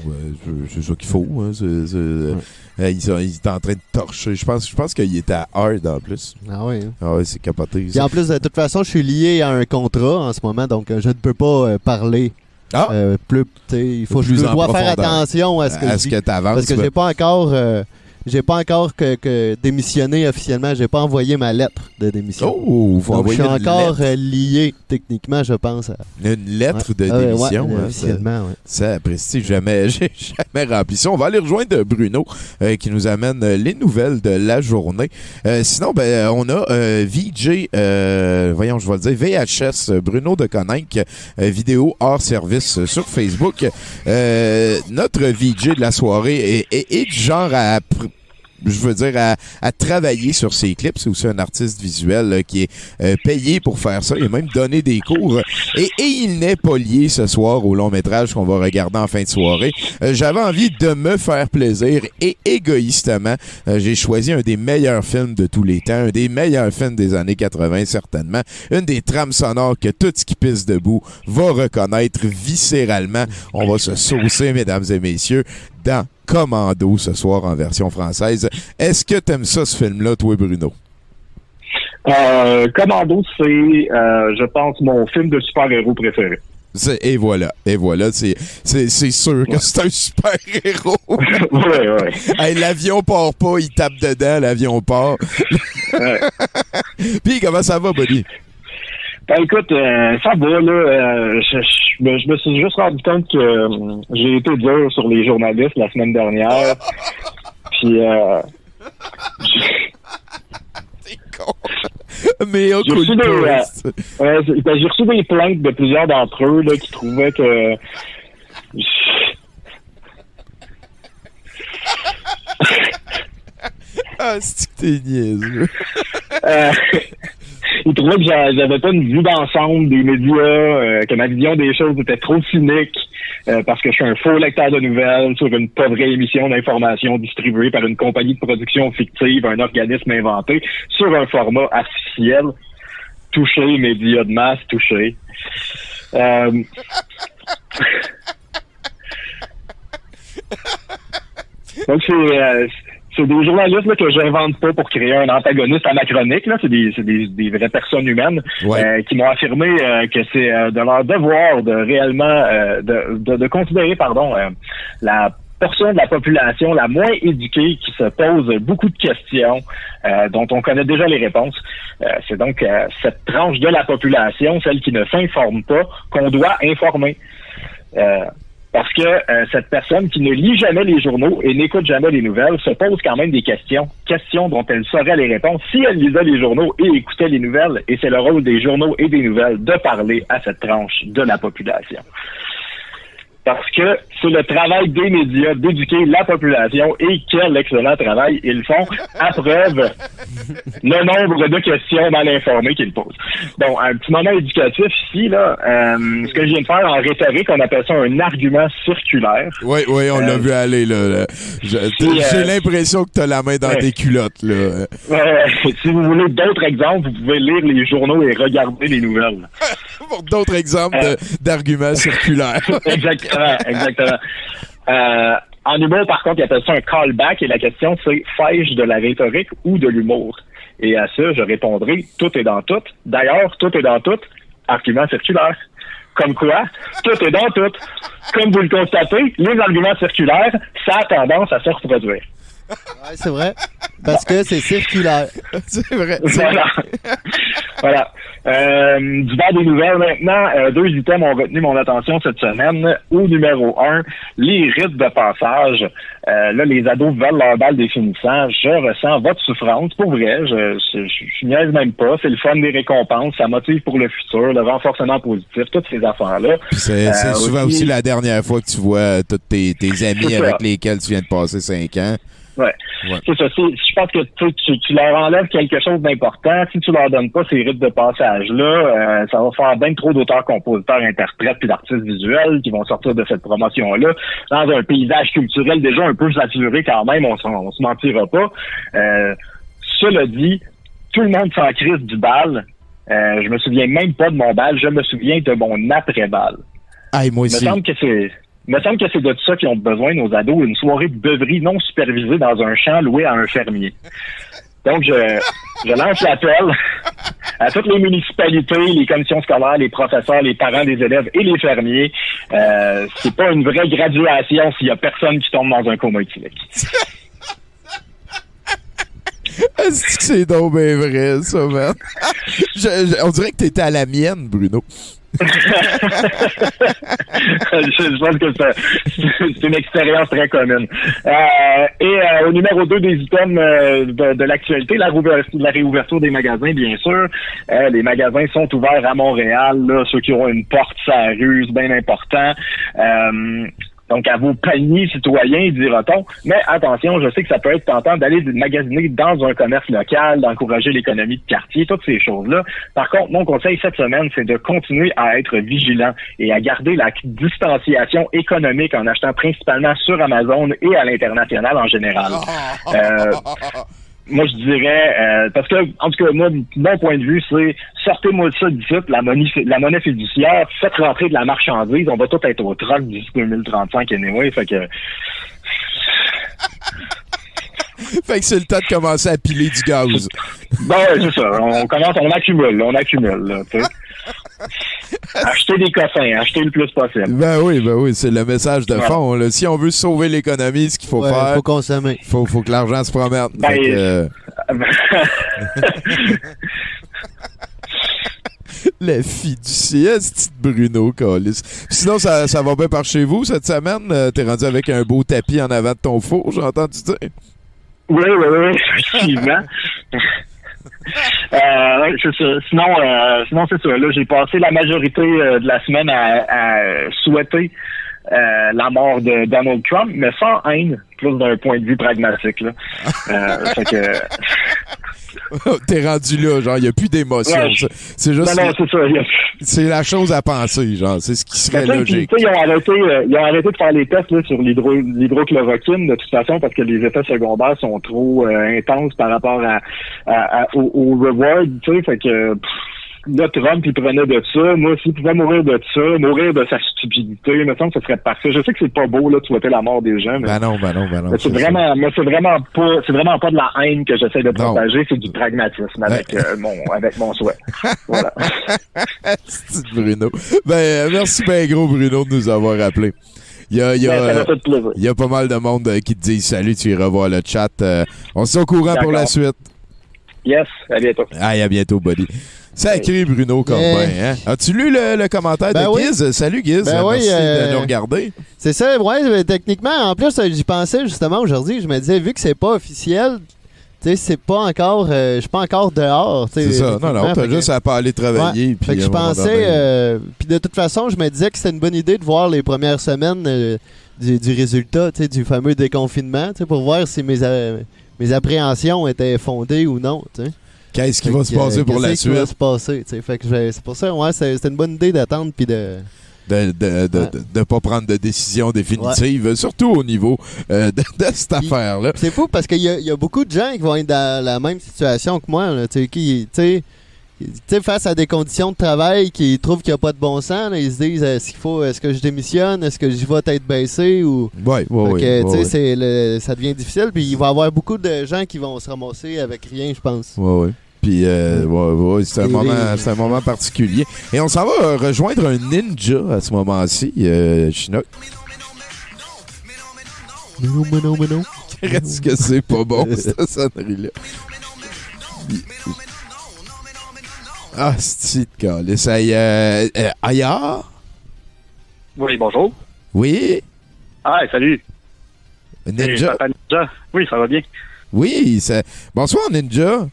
je- c'est ça qu'il faut. Hein. C'est- c'est- euh, il, il est en train de torcher. Je pense, je pense qu'il était à Hard en plus. Ah oui. hein. Ah ouais, c'est capoté. Puis ça. en plus, de toute façon, je suis lié à un contrat en ce moment, donc euh, je ne peux pas euh, parler Ah! euh, plus. tu sais, Il faut Plus je en dois faire profondeur. attention à ce que je dis. Parce que ben, j'ai pas encore euh, j'ai pas encore que, que démissionné officiellement, j'ai pas envoyé ma lettre de démission. Oh, faut Donc je suis encore lettre, euh, lié techniquement, je pense. À... une lettre de Ah, démission. ouais, hein, officiellement, ouais. Ça, prestige, jamais, (laughs) j'ai jamais rempli ça. On va aller rejoindre Bruno euh, qui nous amène euh, les nouvelles de la journée. Euh, sinon, ben, on a euh, VJ, voyons, je vais le dire, VHS, Bruno de Coninck, vidéo hors service sur Facebook. Notre VJ de la soirée est, est- est du genre à... je veux dire, à, à travailler sur ses clips. C'est aussi un artiste visuel là, qui est euh, payé pour faire ça. A même donné des cours. Et, et il n'est pas lié ce soir au long métrage qu'on va regarder en fin de soirée. Euh, J'avais envie de me faire plaisir et égoïstement, euh, j'ai choisi un des meilleurs films de tous les temps, un des meilleurs films des années 80 certainement, une des trames sonores que tout ce qui pisse debout va reconnaître viscéralement. On va se saucer, mesdames et messieurs, dans Commando ce soir en version française. Est-ce que t'aimes ça, ce film-là, toi, Bruno? Euh, Commando, c'est, euh, je pense, mon film de super-héros préféré. Et voilà, et voilà, c'est c'est c'est sûr que c'est un super héros. (laughs) ouais, ouais. hey, l'avion part pas, il tape dedans, l'avion part. (laughs) Puis comment ça va, buddy? Ben, écoute, euh, ça va, là. euh, je, je me- je me suis juste rendu compte que euh, j'ai été dur sur les journalistes la semaine dernière. (laughs) Puis, euh, con. Mais au J'ai reçu de des, ben, j'ai reçu des plaintes de plusieurs d'entre eux là, qui trouvaient que... Ah, c'est que t'es niaiseux? (laughs) (laughs) Ils trouvaient que j'a- j'avais pas une vue d'ensemble des médias, euh, que ma vision des choses était trop cynique, euh, parce que je suis un faux lecteur de nouvelles sur une pas vraie émission d'information distribuée par une compagnie de production fictive, un organisme inventé, sur un format artificiel. Touché, médias de masse, touché. Euh, (laughs) Donc, c'est, euh, c'est des journalistes là, que j'invente pas pour créer un antagoniste à ma chronique. Là. C'est, des, c'est des, des vraies personnes humaines Ouais. euh, qui m'ont affirmé euh, que c'est euh, de leur devoir de réellement euh, de, de, de considérer pardon euh, la portion de la population la moins éduquée qui se pose beaucoup de questions euh, dont on connaît déjà les réponses. Euh, c'est donc euh, cette tranche de la population, celle qui ne s'informe pas, qu'on doit informer. Parce que euh, cette personne qui ne lit jamais les journaux et n'écoute jamais les nouvelles se pose quand même des questions, questions dont elle saurait les réponses si elle lisait les journaux et écoutait les nouvelles. Et c'est le rôle des journaux et des nouvelles de parler à cette tranche de la population. Parce que c'est le travail des médias d'éduquer la population et quel excellent travail ils font, à preuve le nombre de questions mal informées qu'ils posent. Bon, un petit moment éducatif ici, là, euh, ce que je viens de faire en rhétorique, on appelle ça un argument circulaire. Oui, oui, on l'a Euh, vu aller, là. si, J'ai euh, l'impression que t'as la main dans ouais. tes culottes, là. Euh, si vous voulez d'autres exemples, vous pouvez lire les journaux et regarder les nouvelles. (laughs) Pour d'autres exemples Euh. d'arguments circulaires. (laughs) exactement, (laughs) exactement. Euh, en humour, par contre, il appelle ça un callback et la question c'est fais-je de la rhétorique ou de l'humour? Et à ça, je répondrai tout est dans tout. D'ailleurs, tout est dans tout. Argument circulaire. Comme quoi, tout est dans tout. Comme vous le constatez, les arguments circulaires, ça a tendance à se reproduire. Ouais, c'est vrai. Parce que c'est circulaire. (laughs) c'est vrai. Voilà. (laughs) voilà. Euh, du bas des nouvelles maintenant, euh, deux items ont retenu mon attention cette semaine. Au numéro un, les rites de passage. Euh, là, les ados veulent leur balle définissant. Je ressens votre souffrance. Pour vrai, je, je, je, je niaise même pas. C'est le fun des récompenses. Ça motive pour le futur, le renforcement positif, toutes ces affaires-là. Puis C'est Euh, souvent aussi... la dernière fois que tu vois tous tes, tes amis ça. avec lesquels tu viens de passer cinq ans. Ouais. Ouais. C'est ça. Je pense que tu, tu, tu leur enlèves quelque chose d'important. Si tu leur donnes pas ces rites de passage-là, euh, ça va faire bien trop d'auteurs, compositeurs, interprètes puis d'artistes visuels qui vont sortir de cette promotion-là dans un paysage culturel déjà un peu saturé quand même. On, on se mentira pas. Euh, cela dit, tout le monde s'en crise du bal. Euh, je me souviens même pas de mon bal. Je me souviens de mon après-bal. Hey, moi Il me aussi. semble que c'est. Il me semble que c'est de ça qu'ils ont besoin, nos ados, une soirée de beuverie non supervisée dans un champ loué à un fermier. Donc, je, je lance l'appel à toutes les municipalités, les commissions scolaires, les professeurs, les parents des élèves et les fermiers. Euh, c'est pas une vraie graduation s'il y a personne qui tombe dans un coma éthylique. Est-ce que c'est donc bien vrai, ça, man? Je- on dirait que t'étais à la mienne, Bruno. Je, pense que c'est, une expérience très commune. Euh, et euh, au numéro 2 des items euh, de, l'actualité, la, réouverture des magasins, bien sûr. Les magasins sont ouverts à Montréal, ceux qui ont une porte rue, c'est bien important. Donc à vos paniers citoyens, dira-t-on. Mais attention, je sais que ça peut être tentant d'aller magasiner dans un commerce local, d'encourager l'économie de quartier, toutes ces choses-là. Par contre, mon conseil cette semaine, c'est de continuer à être vigilant et à garder la distanciation économique en achetant principalement sur Amazon et à l'international en général. (laughs) Euh, moi, je dirais, euh, parce que, en tout cas, moi, mon point de vue, c'est sortez-moi de ça d'ici, la monnaie, la monnaie fiduciaire, faites rentrer de la marchandise, on va tout être au troc d'ici 2035 anyway, fait que... (laughs) fait que c'est le temps de commencer à piler du gaz. Ben ouais, c'est ça. On commence, on accumule, on accumule, là. (laughs) Acheter des cossins, acheter le plus possible. Ben oui, ben oui, c'est le message de fond. là. Si on veut sauver l'économie, ce qu'il faut Ouais, faire, faut consommer. faut, faut que l'argent se promette. Ben, que, euh, (laughs) la fiduciaire, c'est Bruno Collis. Sinon, ça, ça va bien par chez vous cette semaine? Euh, T'es rendu avec un beau tapis en avant de ton four, j'ai entendu dire? Oui, oui, oui, oui, effectivement. (laughs) Euh, c'est ça. Sinon, euh, sinon c'est ça. Là, j'ai passé la majorité euh, de la semaine à, à souhaiter euh, la mort de Donald Trump, mais sans haine, plus d'un point de vue pragmatique. Là. Euh, fait que, (laughs) (laughs) T'es rendu là, genre, il n'y a plus d'émotion. Ouais. C'est juste, non, non, c'est ça. C'est la chose à penser, genre, c'est ce qui serait puis, logique. ils ont arrêté, euh, ils ont arrêté de faire les tests là, sur l'hydro- l'hydrochloroquine de toute façon parce que les effets secondaires sont trop euh, intenses par rapport à, à- à- au, au reward, tu sais, fait que pff, là Trump il prenait de ça, moi aussi il pouvait mourir de ça, mourir de sa stupidité, il me semble que ce serait parfait. Je sais que c'est pas beau là de souhaiter la mort des gens, mais, Ben non, ben non, ben non. c'est vraiment, mais c'est vraiment pas, c'est vraiment pas de la haine que j'essaie de propager, c'est du pragmatisme avec Ouais. euh, mon, avec mon souhait. (laughs) Voilà. Bruno. Ben, euh, merci ben gros, Bruno, de nous avoir appelé. Il y a, il y a, Ben, il y a pas mal de monde euh, qui te disent salut, tu iras voir le chat. On se tient au courant pour la suite. Yes, à bientôt. Aïe, à bientôt, buddy. Sacré Bruno Corbin, hein? As-tu lu le, le commentaire Ben de oui. Giz? Salut Giz, Ben oui, merci euh, de nous regarder. C'est ça, ouais, techniquement, en plus, euh, j'y pensais justement aujourd'hui. Je me disais, vu que c'est pas officiel, tu sais, c'est pas encore. euh, je suis pas encore dehors. C'est ça. Non, non, t'as que- juste à pas aller travailler. Ouais, fait que je moment pensais, euh, puis de toute façon, je me disais que c'était une bonne idée de voir les premières semaines euh, du, du résultat, tu du fameux déconfinement, tu pour voir si mes, euh, mes appréhensions étaient fondées ou non. Qu'est-ce qui va se passer euh, pour la qu'est-ce qui va suite? se passer. Fait que c'est pour ça, ouais, c'est- c'était une bonne idée d'attendre puis de. De de, de, Ouais. de- de pas prendre de décision définitive, surtout au niveau euh, de, cette affaire-là. C'est fou parce qu'il y, a- il y a beaucoup de gens qui vont être dans la même situation que moi, là, tu sais, qui, tu sais, face à des conditions de travail qui trouvent qu'il n'y a pas de bon sens, là, ils se disent est-ce qu'il faut, est-ce que je démissionne, est-ce que j'y vais tête baissée ou. Ouais, ouais, ouais, ouais, c'est le- ça devient difficile. Puis il va y avoir beaucoup de gens qui vont se ramasser avec rien, je pense. Ouais, ouais. Puis, euh, ouais, ouais, c'est un, un moment particulier. Et on s'en va euh, rejoindre un ninja à ce moment-ci, euh, Chinook. Mais non, mais non, mais non. Est-ce que c'est pas bon, (laughs) cette sonnerie-là? Ah, c'est de. Hey, euh, euh, Aya? Oui, bonjour. Oui? Ah, salut. Ninja? Hey, Ninja. Oui, ça va bien. Oui, c'est... Bonsoir, Ninja.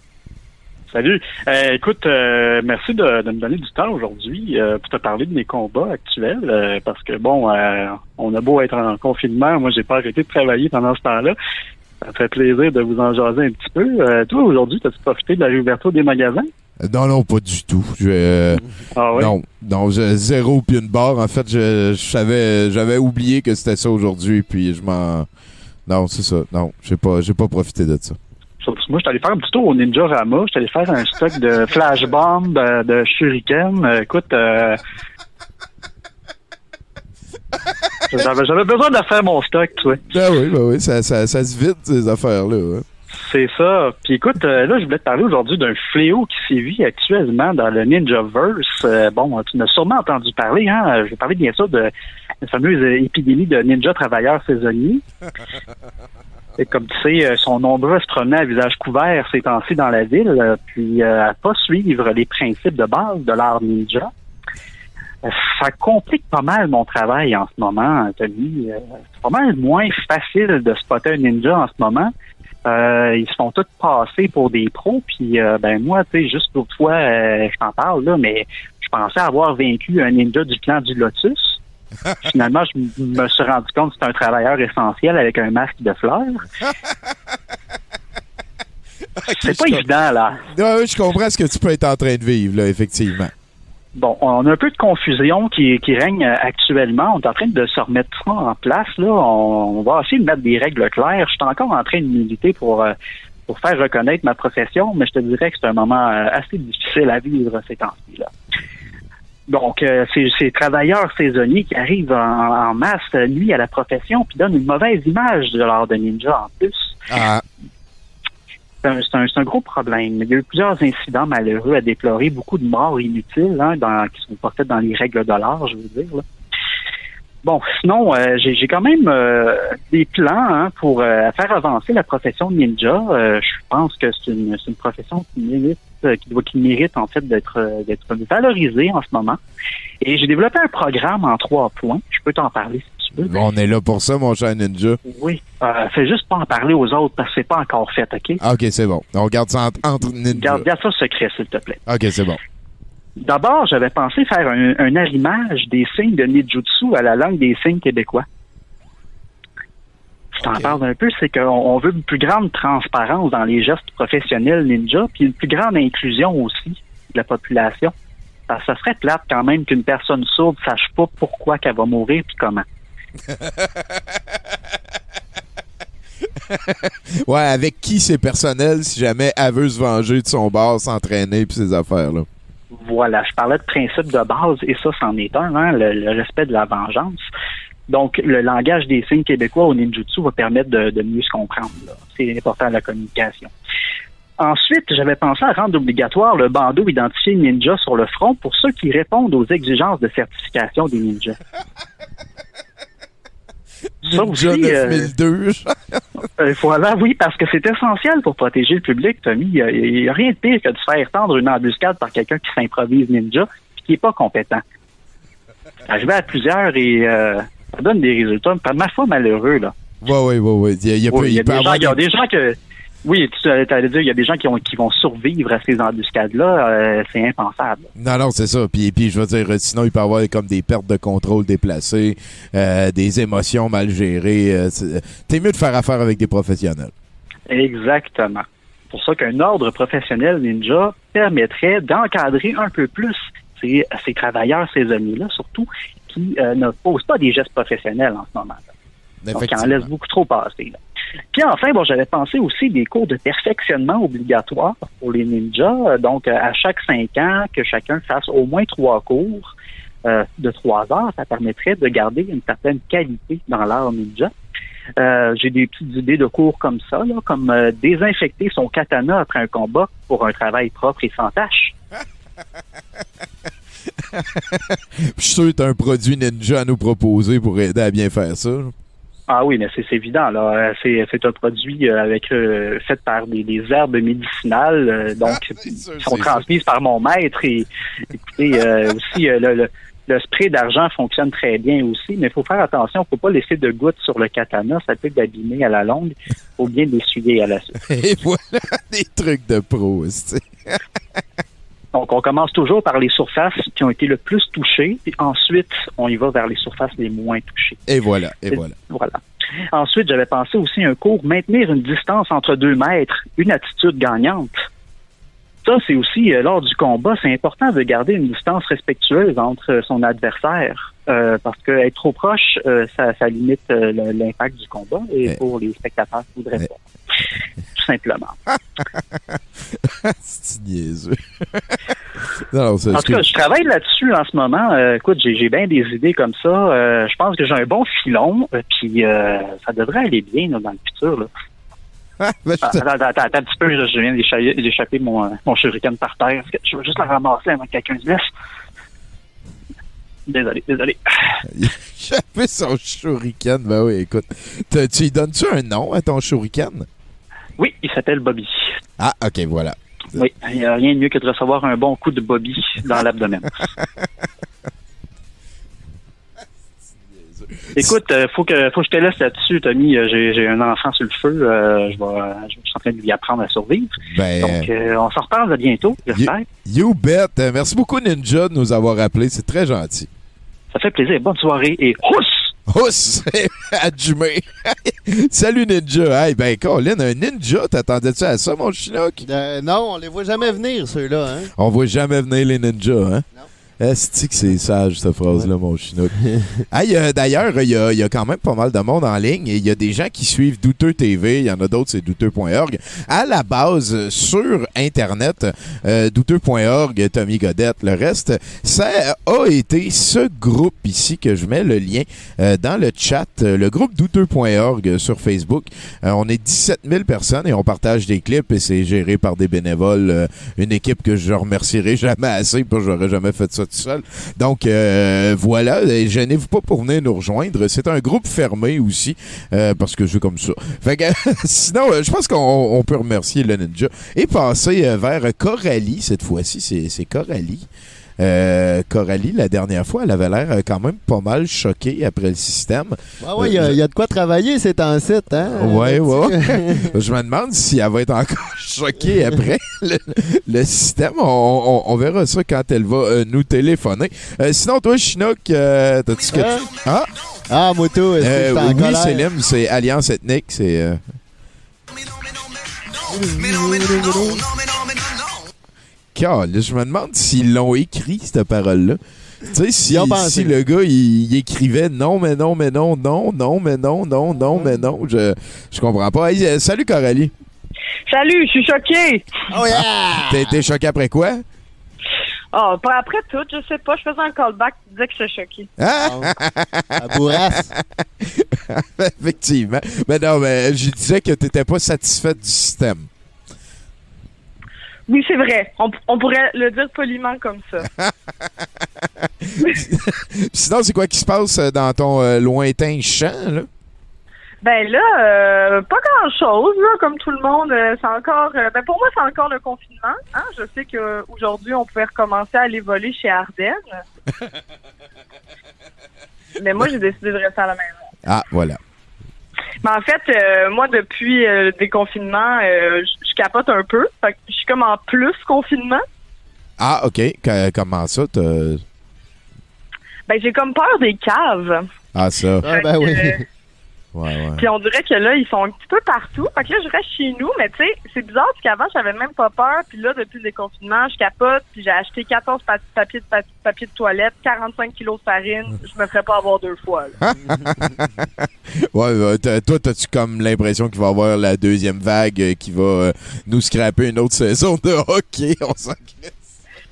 Salut. Euh, écoute, euh, merci de, de me donner du temps aujourd'hui euh, pour te parler de mes combats actuels, euh, parce que bon, euh, on a beau être en confinement, moi j'ai pas arrêté de travailler pendant ce temps-là. Ça fait plaisir de vous en jaser un petit peu. Euh, toi, aujourd'hui, as-tu profité de la réouverture des magasins? Euh, Non, non, pas du tout. Je, euh, Ah oui? Non, non, je- zéro puis une barre. En fait, je, je savais, j'avais oublié que c'était ça aujourd'hui, puis je m'en... Non, c'est ça. Non, j'ai pas, j'ai pas profité de ça. Moi, je suis allé faire un petit tour au Ninja Rama. Je suis allé faire un stock de flash bomb, de, shuriken. Euh, écoute, euh, (laughs) j'avais, besoin de faire mon stock, tu vois. Ben oui, ben oui, ça, ça, ça se vide, ces affaires-là. hein. C'est ça. Puis écoute, euh, là, je voulais te parler aujourd'hui d'un fléau qui sévit actuellement dans le Ninjaverse. Euh, bon, tu en as sûrement entendu parler, hein? Je vais parler bien sûr de la fameuse euh, épidémie de ninja travailleurs saisonniers. Et comme tu sais, euh, sont nombreux à se promener à visage couvert ces temps-ci dans la ville, euh, puis euh, à pas suivre les principes de base de l'art ninja. Ça complique pas mal mon travail en ce moment, Tony. Euh, C'est pas mal moins facile de spotter un ninja en ce moment. Euh, ils se font tous passer pour des pros, puis euh, ben moi, tu sais, juste pour toi, euh, je t'en parle là, mais je pensais avoir vaincu un ninja du clan du Lotus. (laughs) Finalement, je me suis rendu compte que c'est un travailleur essentiel avec un masque de fleurs. (laughs) c'est pas évident, là. Ouais, je comprends ce que tu peux être en train de vivre, là, effectivement. Bon, on a un peu de confusion qui, règne euh, actuellement. On est en train de se remettre ça en place. Là, on, va essayer de mettre des règles claires. Je suis encore en train de militer pour euh, pour faire reconnaître ma profession, mais je te dirais que c'est un moment euh, assez difficile à vivre ces temps-ci. Donc, euh, ces, travailleurs saisonniers qui arrivent en, masse nuit à la profession puis donnent une mauvaise image de l'art de ninja en plus. Ah, un, c'est un- un gros problème. Il y a eu plusieurs incidents malheureux à déplorer, beaucoup de morts inutiles hein, dans, qui sont faites dans les règles de l'art, je veux dire. là. Bon, sinon, euh, j'ai quand même euh, des plans hein, pour euh, faire avancer la profession ninja. Euh, je pense que c'est une, une profession qui mérite, euh, qui, doit, qui mérite en fait d'être euh, d'être valorisée en ce moment. Et j'ai développé un programme en trois points. Je peux t'en parler si veux. on est là pour ça, mon cher Ninja. Oui. Euh, fais juste pas en parler aux autres parce que c'est pas encore fait, OK? Ah, OK, c'est bon. On garde ça entre, entre Ninja. Garde, garde ça secret, s'il te plaît. OK, c'est bon. D'abord, j'avais pensé faire un, un arrimage des signes de Nijutsu à la langue des signes québécois. Je t'en Ok. parle un peu, c'est qu'on on veut une plus grande transparence dans les gestes professionnels ninja, puis une plus grande inclusion aussi de la population. Parce que ça serait plate quand même qu'une personne sourde sache pas pourquoi qu'elle va mourir puis comment. (laughs) Ouais, avec qui c'est personnel si jamais elle veut se venger de son bar, s'entraîner puis ses affaires, là. Voilà, je parlais de principe de base et ça, c'en est un, hein, le, le respect de la vengeance. Donc, le langage des signes québécois au ninjutsu va permettre de, de mieux se comprendre. C'est important la communication. Ensuite, j'avais pensé à rendre obligatoire le bandeau identifié ninja sur le front pour ceux qui répondent aux exigences de certification des ninjas. (laughs) Ça Ninja aussi, euh, 9002. (laughs) euh, voilà, oui, parce que c'est essentiel pour protéger le public, Tommy. Il n'y a, rien de pire que de se faire tendre une embuscade par quelqu'un qui s'improvise ninja et qui n'est pas compétent. Arrivé à plusieurs et euh, ça donne des résultats, ma foi, malheureux. Là. Ouais, ouais, ouais, ouais. Il y a, il y a Oui, il y a il des gens, avoir y a des gens que... Oui, tu allais dire, il y a des gens qui, ont, qui vont survivre à ces embuscades-là. euh, c'est impensable. Non, non, c'est ça. Puis, puis je veux dire, sinon, il peut y avoir comme des pertes de contrôle déplacées, euh, des émotions mal gérées. euh, T'es mieux de faire affaire avec des professionnels. Exactement. C'est pour ça qu'un ordre professionnel ninja permettrait d'encadrer un peu plus ces, ces travailleurs saisonniers-là, surtout, qui euh, ne posent pas des gestes professionnels en ce moment. Donc, qui en laissent beaucoup trop passer. là. Puis enfin, bon, j'avais pensé aussi des cours de perfectionnement obligatoires pour les ninjas. Euh, Donc, euh, à chaque cinq ans, que chacun fasse au moins trois cours euh, de trois heures, ça permettrait de garder une certaine qualité dans l'art ninja. J'ai des petites idées de cours comme ça, comme désinfecter son katana après un combat pour un travail propre et sans tâche. (laughs) Je suis sûr que t'as un produit ninja à nous proposer pour aider à bien faire ça. Ah oui, mais c'est évident. là. Euh, C'est c'est un produit euh, avec euh, fait par des, des herbes médicinales, euh, donc Ah, sûr, qui sont transmises par mon maître. Et écoutez, euh, aussi euh, le, le, le spray d'argent fonctionne très bien aussi, mais il faut faire attention, faut pas laisser de gouttes sur le katana, ça peut l'abîmer à la longue. faut bien l'essuyer à la suite. (laughs) Et voilà, des trucs de pro, (laughs) Donc, on commence toujours par les surfaces qui ont été le plus touchées, puis ensuite, on y va vers les surfaces les moins touchées. Et voilà, et voilà. Voilà. Ensuite, j'avais pensé aussi un cours maintenir une distance entre deux mètres, une attitude gagnante. Ça, c'est aussi euh, lors du combat, c'est important de garder une distance respectueuse entre son adversaire, euh, parce que être trop proche, euh, ça, ça limite euh, l'impact du combat et pour les spectateurs, faudrait Eh. pas. Tout simplement. (laughs) c'est niaiseux. (laughs) non, En tout cas, je travaille là-dessus en ce moment. Écoute, j'ai bien des idées comme ça. Je pense que j'ai un bon filon, puis ça devrait aller bien là, dans le futur. Là. (laughs) Ben, je Ah, te- Attends, attends, attends, attends un petit peu, je viens d'échapper mon, mon shuriken par terre. Je vais juste la ramasser avant que quelqu'un se laisse? Désolé, désolé. (laughs) Échapper son shuriken. Ben oui, écoute. Tu lui donnes-tu un nom à ton shuriken? Oui, il s'appelle Bobby. Ah, ok, voilà. Oui, il n'y a rien de mieux que de recevoir un bon coup de Bobby dans l'abdomen. (laughs) Écoute, euh, faut que faut que je te laisse là-dessus, Tommy. Euh, J'ai un enfant sur le feu. euh, je vais, je suis en train de lui apprendre à survivre. Ben, Donc, euh, on s'en reparle à bientôt, j'espère. you bet. Euh, Merci beaucoup, Ninja, de nous avoir appelés. C'est très gentil. Ça fait plaisir. Bonne soirée et housse! Housse! (laughs) Adjumé! (laughs) Salut Ninja! Hey, ben, Colin, un ninja, t'attendais-tu à ça, mon chinook? Euh, non, on les voit jamais venir, ceux-là. Hein? On voit jamais venir les ninjas, hein? Est-ce que c'est sage, cette phrase-là, mon chinook? (laughs) hey, euh, D'ailleurs, il y y a quand même pas mal de monde en ligne et il y a des gens qui suivent Douteux TV. Il y en a d'autres, c'est douteux.org. À la base, sur Internet, euh, douteux.org, Tommy Godette, le reste, ça a été ce groupe ici que je mets le lien euh, dans le chat, euh, le groupe douteux.org sur Facebook. Euh, on est 17 000 personnes et on partage des clips et c'est géré par des bénévoles, euh, une équipe que je remercierai (laughs) jamais assez parce que j'aurais jamais fait ça tout seul. Donc euh, voilà, gênez-vous pas pour venir nous rejoindre. C'est un groupe fermé aussi euh, parce que je suis comme ça. Fait que (laughs) sinon, euh, je pense qu'on on peut remercier le ninja et passer euh, vers Coralie cette fois-ci. C'est Coralie. Euh, Coralie, la dernière fois, elle avait l'air euh, quand même pas mal choquée après le système. Ouais, ouais, il y, a- il y a de quoi travailler, c'est en site, hein? Ouais, Euh, ouais. Je me demande si elle va être encore choquée après le, le système. On, on- on verra ça quand elle va euh, nous téléphoner. Euh, sinon, toi, Chinook, euh, t'as-tu quelque Hein? chose? Ah, Ah, Moto, est-ce que euh, c'est en oui? Célim, c'est Alliance Ethnique. C'est. euh, je me demande s'ils l'ont écrit, cette parole-là. Tu sais, si, le gars, il, il écrivait non, mais non, mais non, non, non, mais non, non, non, mais non, je, je comprends pas. Hey, euh, salut, Coralie. Salut, je suis choqué. Oh yeah! T'as été choqué après quoi? Ah, pas après tout, je sais pas, je faisais un callback, tu disais que je suis choqué. Hein? La bourrasse. (laughs) Effectivement. Mais non, mais je disais que t'étais pas satisfaite du système. Oui, c'est vrai. On, on pourrait le dire poliment comme ça. (laughs) Sinon, c'est quoi qui se passe euh, dans ton euh, lointain champ, là? Ben là, euh, pas grand chose, là, comme tout le monde. euh, c'est encore ben pour moi, c'est encore le confinement. Hein? Je sais qu'aujourd'hui, on pouvait recommencer à aller voler chez Ardennes. (laughs) Mais moi, j'ai décidé de rester à la maison. Ah, voilà. Mais en fait, euh, moi, depuis euh, le déconfinement, euh, je capote un peu. Fait que je suis comme en plus confinement. Ah, OK. Comment ça? t'as- Ben, j'ai comme peur des caves. Ah, ça. Ah, ben oui. Ouais, ouais. Puis on dirait que là, ils sont un petit peu partout. Fait que là, je reste chez nous, mais tu sais, c'est bizarre parce qu'avant, j'avais même pas peur. Puis là, depuis le déconfinement, je capote. Puis j'ai acheté 14 pa- papiers de, pa- papier de toilette, 45 kilos de farine. Je me ferais pas avoir deux fois. là. (laughs) Ouais, toi, t'as-tu comme l'impression qu'il va y avoir la deuxième vague euh, qui va euh, nous scraper une autre saison de hockey? (laughs) On s'en.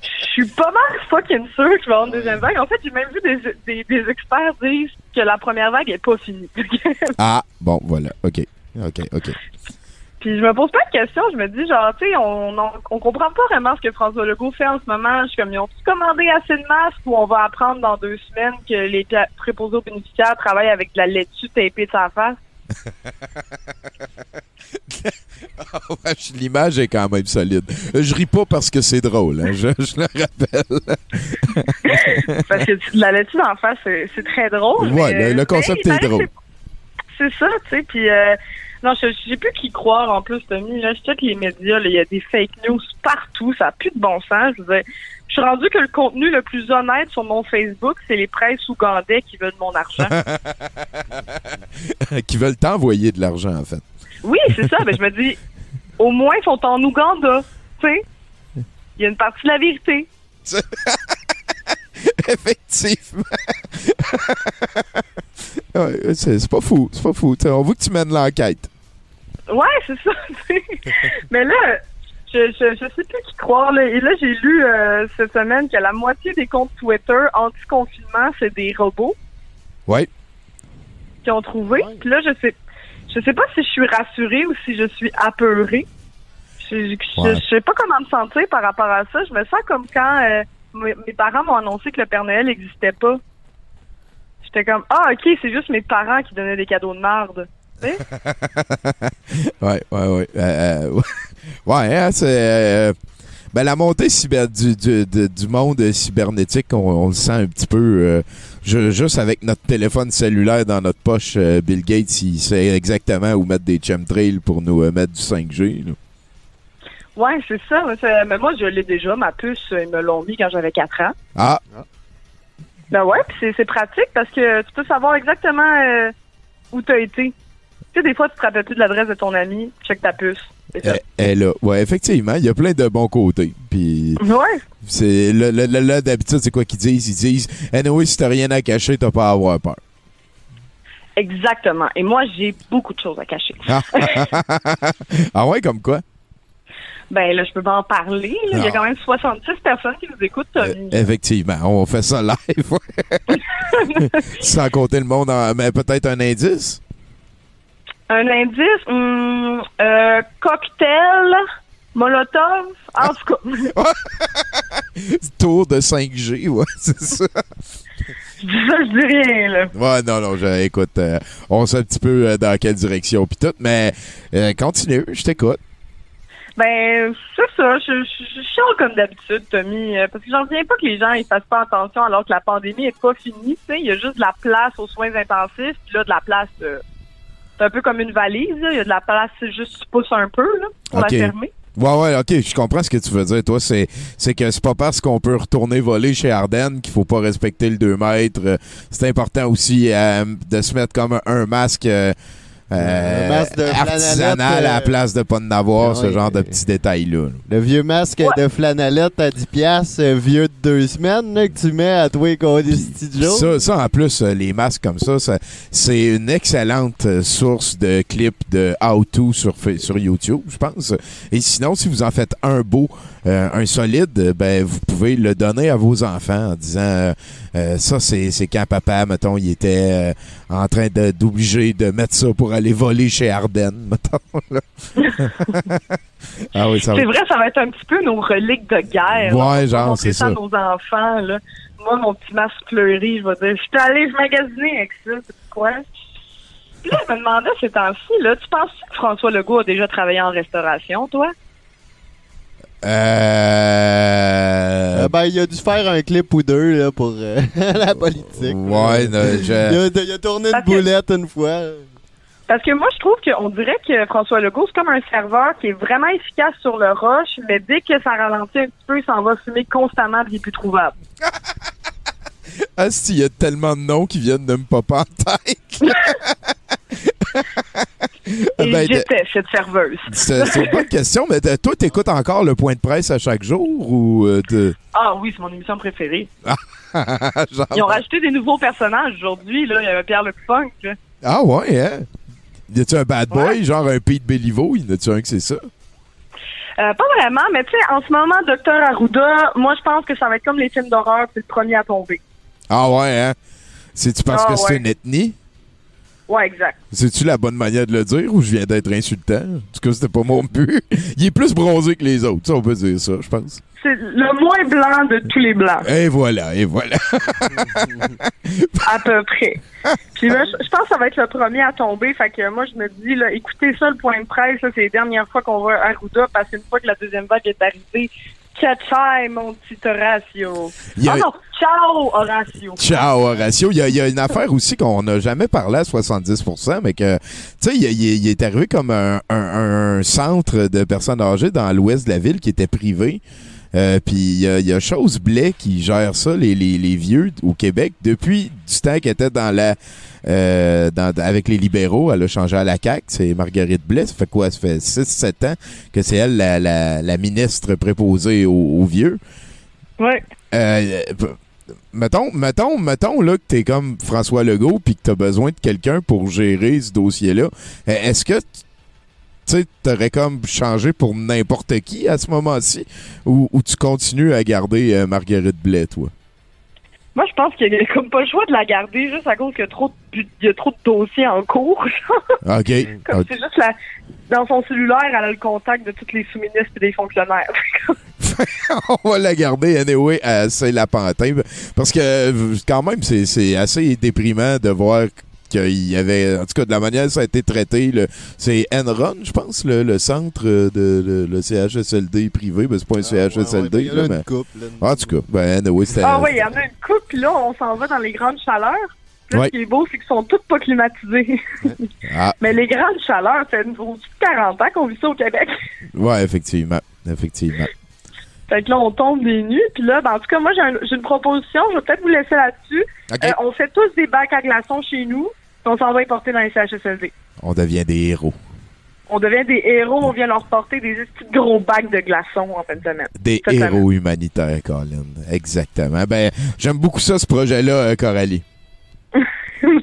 Je suis pas mal fucking sûre qu'il va y avoir une deuxième vague. En fait, j'ai même vu des, des, des experts dire que la première vague est pas finie. (laughs) Ah, bon, voilà. OK. OK, OK. Puis je me pose pas de questions, je me dis genre tu sais on, on on comprend pas vraiment ce que François Legault fait en ce moment. Je suis comme ils ont commandé assez de masques ou on va apprendre dans deux semaines que les préposés aux bénéficiaires travaillent avec de la laitue tapée de sa face? (laughs) L'image est quand même solide. Je ris pas parce que c'est drôle, hein, je, je le rappelle. (laughs) Parce que la laitue en face c'est très drôle. Mais- le- le concept mais il est drôle. C'est ça, tu sais. Puis euh, non, je sais plus qui croire en plus, Tommy. Là, je check les médias, il y a des fake news partout, ça a plus de bon sens. Je veux dire, je suis rendu que le contenu le plus honnête sur mon Facebook, c'est les presses ougandais qui veulent mon argent. (laughs) qui veulent t'envoyer de l'argent, en fait. Oui, c'est ça. Mais je me dis, au moins, ils sont en Ouganda. Tu sais, il y a une partie de la vérité. (laughs) Effectivement. Ouais, c'est pas fou, c'est pas fou. T'sais, on veut que tu mènes l'enquête. Ouais, c'est ça. tu sais. (laughs) Mais là, je, je, je sais plus qui croire. Là. Et là, j'ai lu euh, cette semaine que la moitié des comptes Twitter anti-confinement, c'est des robots Ouais. qui ont trouvé. Puis là, je sais, je sais pas si je suis rassurée ou si je suis apeurée. Je, je, Ouais. je sais pas comment me sentir par rapport à ça. Je me sens comme quand euh, mes, mes parents m'ont annoncé que le Père Noël n'existait pas. J'étais comme ah ok c'est juste mes parents qui donnaient des cadeaux de merde. Sais? (laughs) Ouais, ouais, ouais. Euh, euh, (laughs) ouais, hein, c'est. euh, ben, la montée cyber, du, du, du- du monde cybernétique, on, on le sent un petit peu. Euh, ju- juste avec notre téléphone cellulaire dans notre poche, euh, Bill Gates, il sait exactement où mettre des chemtrails pour nous euh, mettre du 5G. là. Ouais, c'est ça. Mais, moi, je l'ai déjà, ma puce, ils me l'ont mis quand j'avais 4 ans. Ah! Ben ouais, puis c'est- c'est pratique parce que tu peux savoir exactement euh, où t'as été. Tu sais, des fois, tu te rappelles plus de l'adresse de ton ami, check ta puce. Elle, elle a. Ouais, effectivement, il y a plein de bons côtés. Puis Ouais. c'est là, là, là, là, d'habitude, c'est quoi qu'ils disent? Ils disent Anyway, si t'as rien à cacher, t'as pas à avoir peur. Exactement. Et moi, j'ai beaucoup de choses à cacher. (laughs) ah ouais, comme quoi? Ben là, je peux pas en parler. là. Il y a quand même 66 personnes qui nous écoutent, Tommy. Effectivement, on fait ça live. (laughs) (laughs) Sans compter le monde, en- mais peut-être un indice? Un indice, hum, euh, cocktail, molotov, en tout cas. (laughs) Tour de 5G, ouais, (laughs) c'est ça. je dis ça, je dis rien, là. Ouais, non, non, je- écoute, euh, on sait un petit peu euh, dans quelle direction puis tout, mais euh, continue, je t'écoute. Ben, c'est ça. Je, je, je chiale comme d'habitude, Tommy. euh, Parce que j'en reviens pas que les gens ils fassent pas attention alors que la pandémie est pas finie. Tu sais, il y a juste de la place aux soins intensifs, puis là, de la place. C'est un peu comme une valise. là. Il y a de la place, juste tu pousses un peu là, pour la fermer. Ouais, ouais, ok, je comprends ce que tu veux dire. Toi, c'est, c'est que c'est pas parce qu'on peut retourner voler chez Ardennes qu'il faut pas respecter le 2 mètres. Euh, C'est important aussi euh, de se mettre comme un, un masque. euh, euh, De artisanal flanellette, à la euh, place de pas en avoir, ah ce genre de euh, petits détails-là. Le vieux masque de flanellette à 10 piastres, euh, vieux de deux semaines, là, que tu mets à toi et qu'on. Ça, ça, en plus, euh, les masques comme ça, ça- c'est une excellente euh, source de clips de how-to sur, sur YouTube, je pense. Et sinon, si vous en faites un beau, euh, un solide, euh, ben, vous pouvez le donner à vos enfants en disant euh, ça, c'est c'est quand papa, mettons, il était en train de- d'obliger de mettre ça pour aller voler chez Ardennes, (laughs) mettons. là. (laughs) ah oui, ça va. C'est vrai, ça va être un petit peu nos reliques de guerre. Ouais, là. genre, c'est ça. nos enfants, là. Moi, mon petit masque fleuri, je vais dire, je suis allée magasiner avec ça, c'est quoi? Puis là, je me demandais ces temps-ci, là, tu penses que François Legault a déjà travaillé en restauration, toi? Euh... Euh, ben, il a dû faire un clip ou deux là, pour euh, (laughs) la politique. Ouais, non, je- il, a, il a tourné une Parce que- boulette une fois. Parce que moi, je trouve qu'on dirait que François Legault, c'est comme un serveur qui est vraiment efficace sur le roche, mais dès que ça ralentit un petit peu, il s'en va fumer constamment puis il est plus trouvable. (laughs) Ah, si, il y a tellement de noms qui viennent de me popper en tête. (laughs) Et Ben, j'étais cette serveuse. c'est c'est une bonne question, mais toi, t'écoutes encore le point de presse à chaque jour ou euh, de... Ah oui, c'est mon émission préférée. (laughs) Genre- Ils ont rajouté des nouveaux personnages aujourd'hui. Là, il y avait Pierre Le Funk. là. Ah ouais, hein? Y a-tu un bad boy, genre un Pete Bellivo? Y en a-tu un que c'est ça? Euh, pas vraiment, mais tu sais, en ce moment, Docteur Arruda, moi, je pense que ça va être comme les films d'horreur, c'est le premier à tomber. Ah ouais, hein? C'est-tu parce Ah que c'est une ethnie? Ouais, exact. C'est-tu la bonne manière de le dire ou je viens d'être insultant? En tout cas, c'était pas mon but. (laughs) Il est plus bronzé que les autres, ça, on peut dire ça, je pense. C'est le moins blanc de tous les blancs, Et voilà, et voilà. (laughs) à peu près. Puis là, je pense que ça va être le premier à tomber. Fait que moi, je me dis, là, écoutez ça, le point de presse, c'est les dernières fois qu'on voit Arruda, parce qu'une fois que la deuxième vague est arrivée, Cachai, mon petit Horatio. A- Ah non, ciao, Horatio. Ciao, Horatio. Il y, a, il y a une affaire aussi qu'on n'a jamais parlé à 70%, mais que, tu sais, il, il- il est arrivé comme un, un- un centre de personnes âgées dans l'ouest de la ville qui était privé. Euh, Puis il y a, y a Chose Blais qui gère ça, les, les- les vieux au Québec, depuis du temps qu'elle était dans la euh, dans- avec les libéraux. Elle a changé à la CAQ. C'est Marguerite Blais. Ça fait quoi? Ça fait 6-7 ans que c'est elle la, la- la ministre préposée aux, aux vieux. Ouais. Euh, mettons, mettons, mettons là, que t'es comme François Legault puis que t'as besoin de quelqu'un pour gérer ce dossier-là. Euh, Est-ce que tu sais, t'aurais comme changé pour n'importe qui à ce moment-ci ou, ou tu continues à garder euh, Marguerite Blais, toi? Moi, je pense qu'il y a (laughs) comme pas le choix de la garder juste à cause qu'il y a trop de, bu- il y a trop de dossiers en cours. (laughs) genre. OK. Comme OK. c'est juste la, dans son cellulaire, elle a le contact de tous les sous-ministres et des fonctionnaires. (laughs) On va la garder anyway à Saint-Lapentin parce que euh, quand même c'est c'est assez déprimant de voir qu'il y avait en tout cas de la manière dont ça a été traité le c'est Enron je pense le, le centre de, de- le CHSLD privé ben c'est pas un CHSLD Ah, ouais, il y en a là, une là. en tout cas ben anyway c'était ah oui, il y en a une coupe, puis là, on s'en va dans les grandes chaleurs. Là, Ouais. Ce qui est beau, c'est qu'ils sont toutes pas climatisées. ah, (laughs) Mais les grandes chaleurs, c'est au-dessus de 40 ans qu'on vit ça au Québec. ouais effectivement effectivement Fait que là, on tombe des nues. Puis là, ben, en tout cas, moi, j'ai un- j'ai une proposition. Je vais peut-être vous laisser là-dessus. Euh, on fait tous des bacs à glaçons chez nous. Puis on s'en va y porter dans les CHSLD. On devient des héros. On devient des héros. On vient leur porter des petits gros bacs de glaçons en fin de semaine. Des Cette semaine. héros humanitaires, Colin. Exactement. Ben, j'aime beaucoup ça, ce projet-là, euh, Coralie.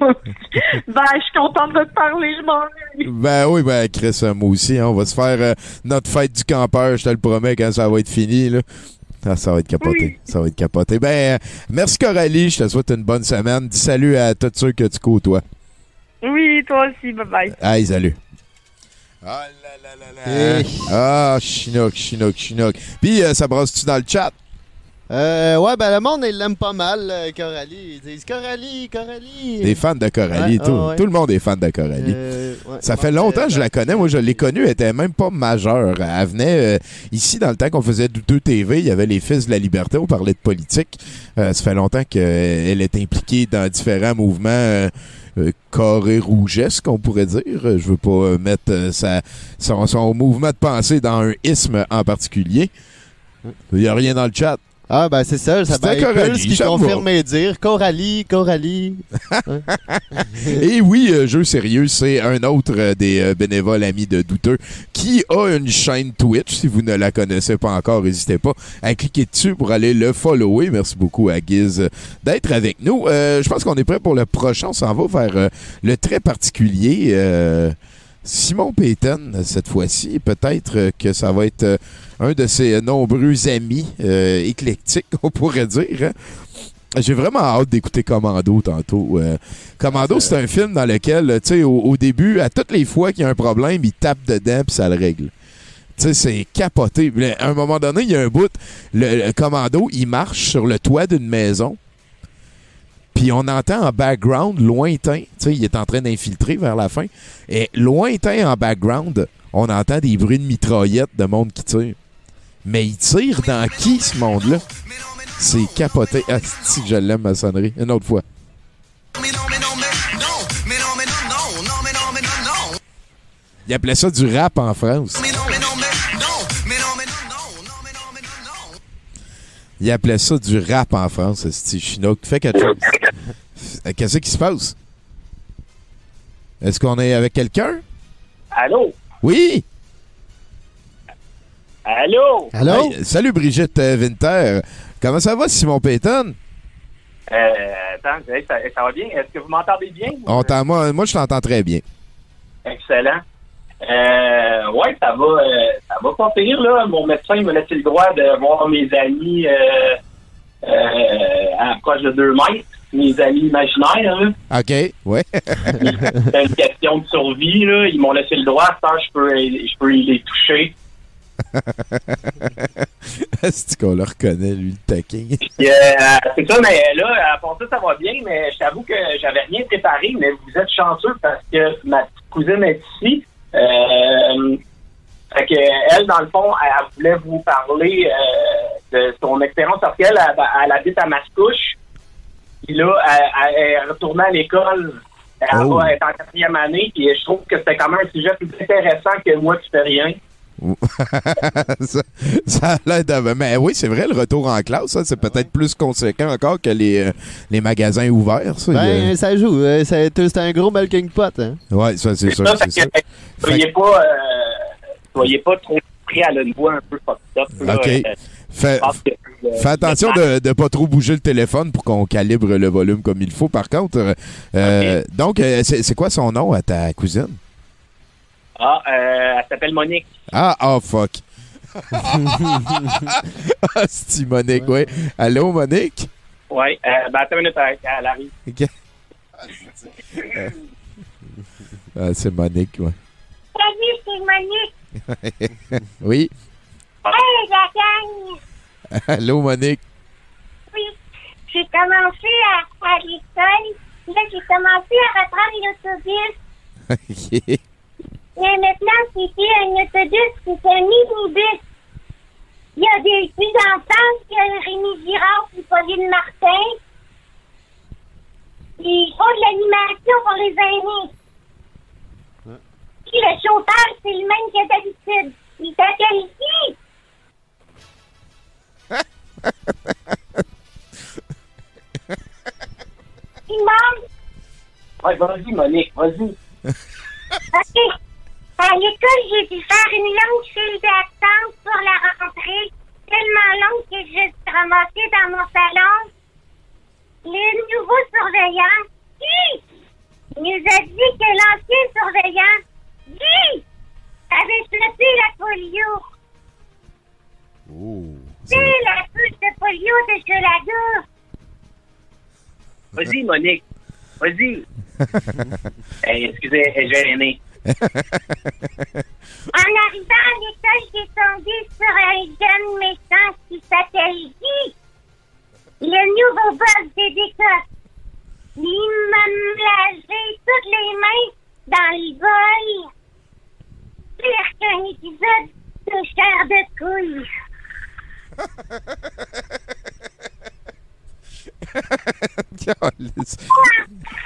(laughs) ben, je suis contente de te parler. Je m'ennuie. Ben oui, ben Chris, euh, moi aussi, hein, on va se faire euh, notre fête du campeur, je te le promets, quand ça va être fini. Là. Ah, ça va être capoté. Ça va être capoté. Ben, euh, merci Coralie, je te souhaite une bonne semaine. Dis salut à tous ceux que tu côtoies. Oui, toi aussi. Bye-bye. Hey, salut. Ah là là là là. Ah, Chinook, Chinook, Chinook. Puis, euh, ça brasse-tu dans le chat? Euh, ouais, ben le monde, il l'aime pas mal, euh, Coralie. Ils disent Coralie, Coralie. Des fans de Coralie. Ouais, tout, ouais. tout le monde est fan de Coralie. Euh, ouais. Ça fait longtemps que je la connais. Moi, je l'ai connue. Elle était même pas majeure. Elle venait euh, ici dans le temps qu'on faisait Douteux TV. Il y avait les Fils de la Liberté. On parlait de politique. Ça fait longtemps qu'elle est impliquée dans différents mouvements euh, euh, carrés rougesques, on pourrait dire. Je veux pas mettre euh, sa- son, son mouvement de pensée dans un isme en particulier. Il n'y a rien dans le chat. Ah, ben c'est ça. Ça ben, Coralie, Pulse qui va. confirme et dire Coralie, Coralie. (laughs) Et oui, euh, jeu sérieux, c'est un autre euh, des euh, bénévoles amis de Douteux qui a une chaîne Twitch. Si vous ne la connaissez pas encore, n'hésitez pas à cliquer dessus pour aller le follower. Merci beaucoup à euh, d'être avec nous. Je pense qu'on est prêt pour le prochain. On s'en va vers le très particulier. Simon Payton, cette fois-ci. Peut-être que ça va être euh, un de ses nombreux amis euh, éclectiques, (laughs) on pourrait dire. hein. J'ai vraiment hâte d'écouter Commando tantôt. Euh, Commando, c'est un film dans lequel, tu sais, au, au début, à toutes les fois qu'il y a un problème, il tape dedans puis ça le règle. Tu sais, c'est capoté. À un moment donné, il y a un bout, le, le Commando, il marche sur le toit d'une maison. Puis on entend en background, lointain, tu sais, il est en train d'infiltrer vers la fin. Et lointain en background, on entend des bruits de mitraillettes de monde qui tire. Mais il tire dans qui, ce monde-là? C'est capoté. Ah, si je l'aime, ma sonnerie. Une autre fois. Il appelait ça du rap en France. Il appelait ça du rap en France, ce Chinook. Fais quelque chose. Euh, Qu'est-ce qui se passe? Est-ce qu'on est avec quelqu'un? Allô? Oui! Allô? Hey, salut Brigitte euh, Winter. Comment ça va, Simon Payton? Euh, attends, ça, ça va bien? Est-ce que vous m'entendez bien? On moi, moi, je t'entends très bien. Excellent. Euh, ouais, ça va, euh, ça va pas pire, là. Mon médecin m'a laissé le droit de voir mes amis euh, euh, à proche de deux mètres, mes amis imaginaires. là. OK, ouais. (laughs) C'est une question de survie, là. Ils m'ont laissé le droit, ça, je peux, je peux les toucher. (laughs) C'est qu'on le reconnaît, lui, le taquin? Euh, c'est ça, mais là, à part ça, ça va bien, mais je t'avoue que j'avais rien préparé, mais vous êtes chanceux parce que ma petite cousine est ici. Euh, fait que elle, dans le fond, elle, elle voulait vous parler euh, de son expérience parce qu'elle, elle, elle habite à Mascouche. Puis là, elle, elle est retournée à l'école. Elle, Oh. va être en quatrième année, puis je trouve que c'était quand même un sujet plus intéressant que moi qui fais rien. (laughs) ça, ça a l'air de... Mais oui, c'est vrai, le retour en classe, ça, c'est peut-être plus conséquent encore que les, euh, les magasins ouverts. Ça, a- Ben, ça joue. euh, C'est un gros melting pot. Hein. Ouais, ça, c'est sûr. ça, sûr. soyez pas, euh, soyez pas trop pris à une voix un peu fucked up. là. OK. Euh, Fais, euh, fais attention de ne pas trop bouger le téléphone pour qu'on calibre le volume comme il faut. Par contre, euh, euh, donc, euh, c'est c'est quoi son nom à ta cousine? Ah, euh, elle s'appelle Monique. Ah, oh, fuck. (laughs) ah, c'est Monique, oui. Allô, Monique? Oui, euh, ben, attends une minute, elle, arrive. OK. Ah, c'est Monique, ouais. Salut, c'est Monique. (laughs) oui. Hey, la gang! (laughs) Allô, Monique? Oui, j'ai commencé à, à l'école. Là, j'ai commencé à reprendre l'autobus. OK. Mais maintenant, c'était un autobus, c'est un minibus. Il y a des petits enfants, a Rémi Girard et Pauline Martin. Ils font de l'animation pour les aînés. Puis le chauffeur, c'est le même que d'habitude. Il s'appelle ici. Ouais, vas-y, Monique, vas-y. OK. À l'école, j'ai dû faire une longue file d'attente pour la rentrée. Tellement longue que je suis ramassée dans mon salon. Le nouveau surveillant, Guy, nous a dit que l'ancien surveillant, Guy, avait chopé la polio. Oh. C'est la couche de polio de Cholaga. Vas-y, Monique. Vas-y. (laughs) hey, excusez, j'ai gêné. En arrivant à l'école, j'ai tombé sur un jeune méchant qui s'appelle Guy. Le nouveau boss des écoles. Il m'a mélangé toutes les mains dans le bol. Pire qu'un épisode de chair de couille.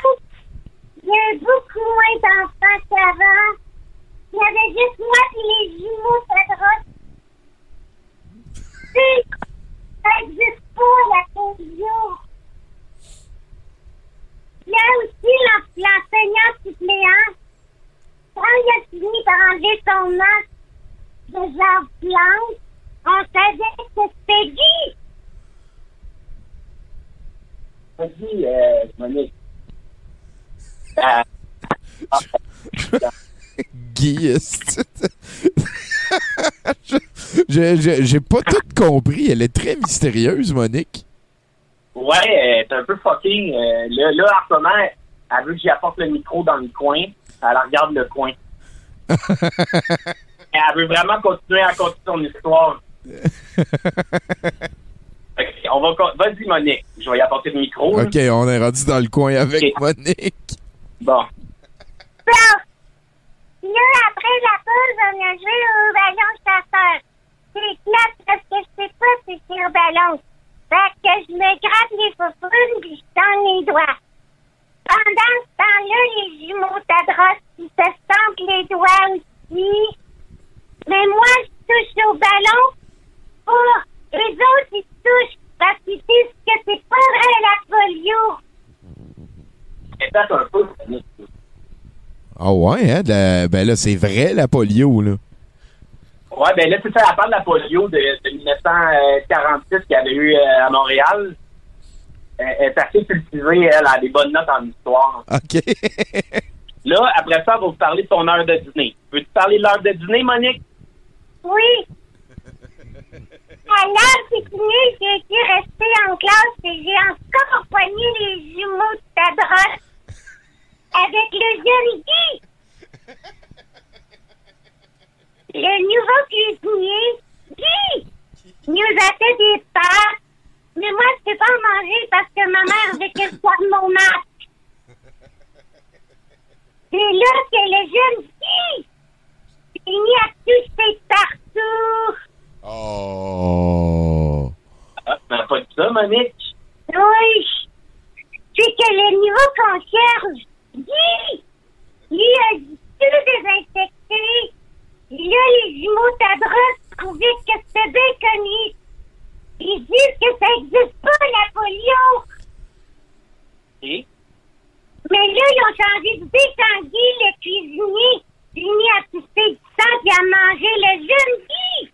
A beaucoup moins d'enfants qu'avant. Il y avait juste moi et les jumeaux Cédros. (laughs) Tu ça n'existe pas, la polio. Il y a aussi l'en- l'enseignant suppléant. Quand il a fini par enlever son masque de genre blanc, on savait que c'était Guy. Vas-y, euh, Monique. Ah, (laughs) Guy, (laughs) je- je- J'ai pas tout compris. Elle est très mystérieuse, Monique. ouais, elle est un peu fucking. Euh, là, là, en ce moment, elle veut que j'y apporte le micro dans le coin. Elle regarde le coin. (laughs) elle veut vraiment continuer à continuer son histoire. On va. Vas-y, Monique. Je vais y apporter le micro. là. OK, on est rendu dans le coin avec. Monique. Bon. Bon. Là, après la pause, on a joué au ballon chasseur. C'est plate parce que je sais pas si c'est au ballon. Fait que je me gratte les foufounes puis je tends les doigts. Pendant ce temps-là, les jumeaux Tadros, ils se sentent les doigts aussi. Mais moi, je touche au ballon pour les autres, ils touchent parce qu'ils disent que c'est pas vrai la polio. Un peu. Ah ouais, hein? la- Ben là, c'est vrai, la polio, là. Ouais, ben là, c'est ça, la part de la polio de, de 1946 qu'il y avait eu euh, à Montréal. Elle elle est assez cultivée, elle a des bonnes notes en histoire. OK. Là, après ça, on va vous parler de ton heure de dîner. Veux-tu parler de l'heure de dîner, Monique? Oui. L'heure c'est fini, j'ai été rester en classe et j'ai encore pogné les jumeaux de Tadros avec le Guy. Le nouveau cuisinier, Guy, nous a fait des pâtes. Mais moi, je peux pas en manger parce que ma mère veut que je garde mon masque. C'est là que le jeune s'est mis à toucher partout. Oh. Ah, pas dit ça, Monique? Oui. C'est que le nouveau concierge, Guy, lui a dit tout désinfecté. Là, les jumeaux Tadros trouvaient que c'était bien connu. Ils disent que ça n'existe pas, la polio. Et? Mais là, ils ont changé d'idée quand Guy, le cuisinier, s'est mis à pousser du sang et à manger le jeune Guy.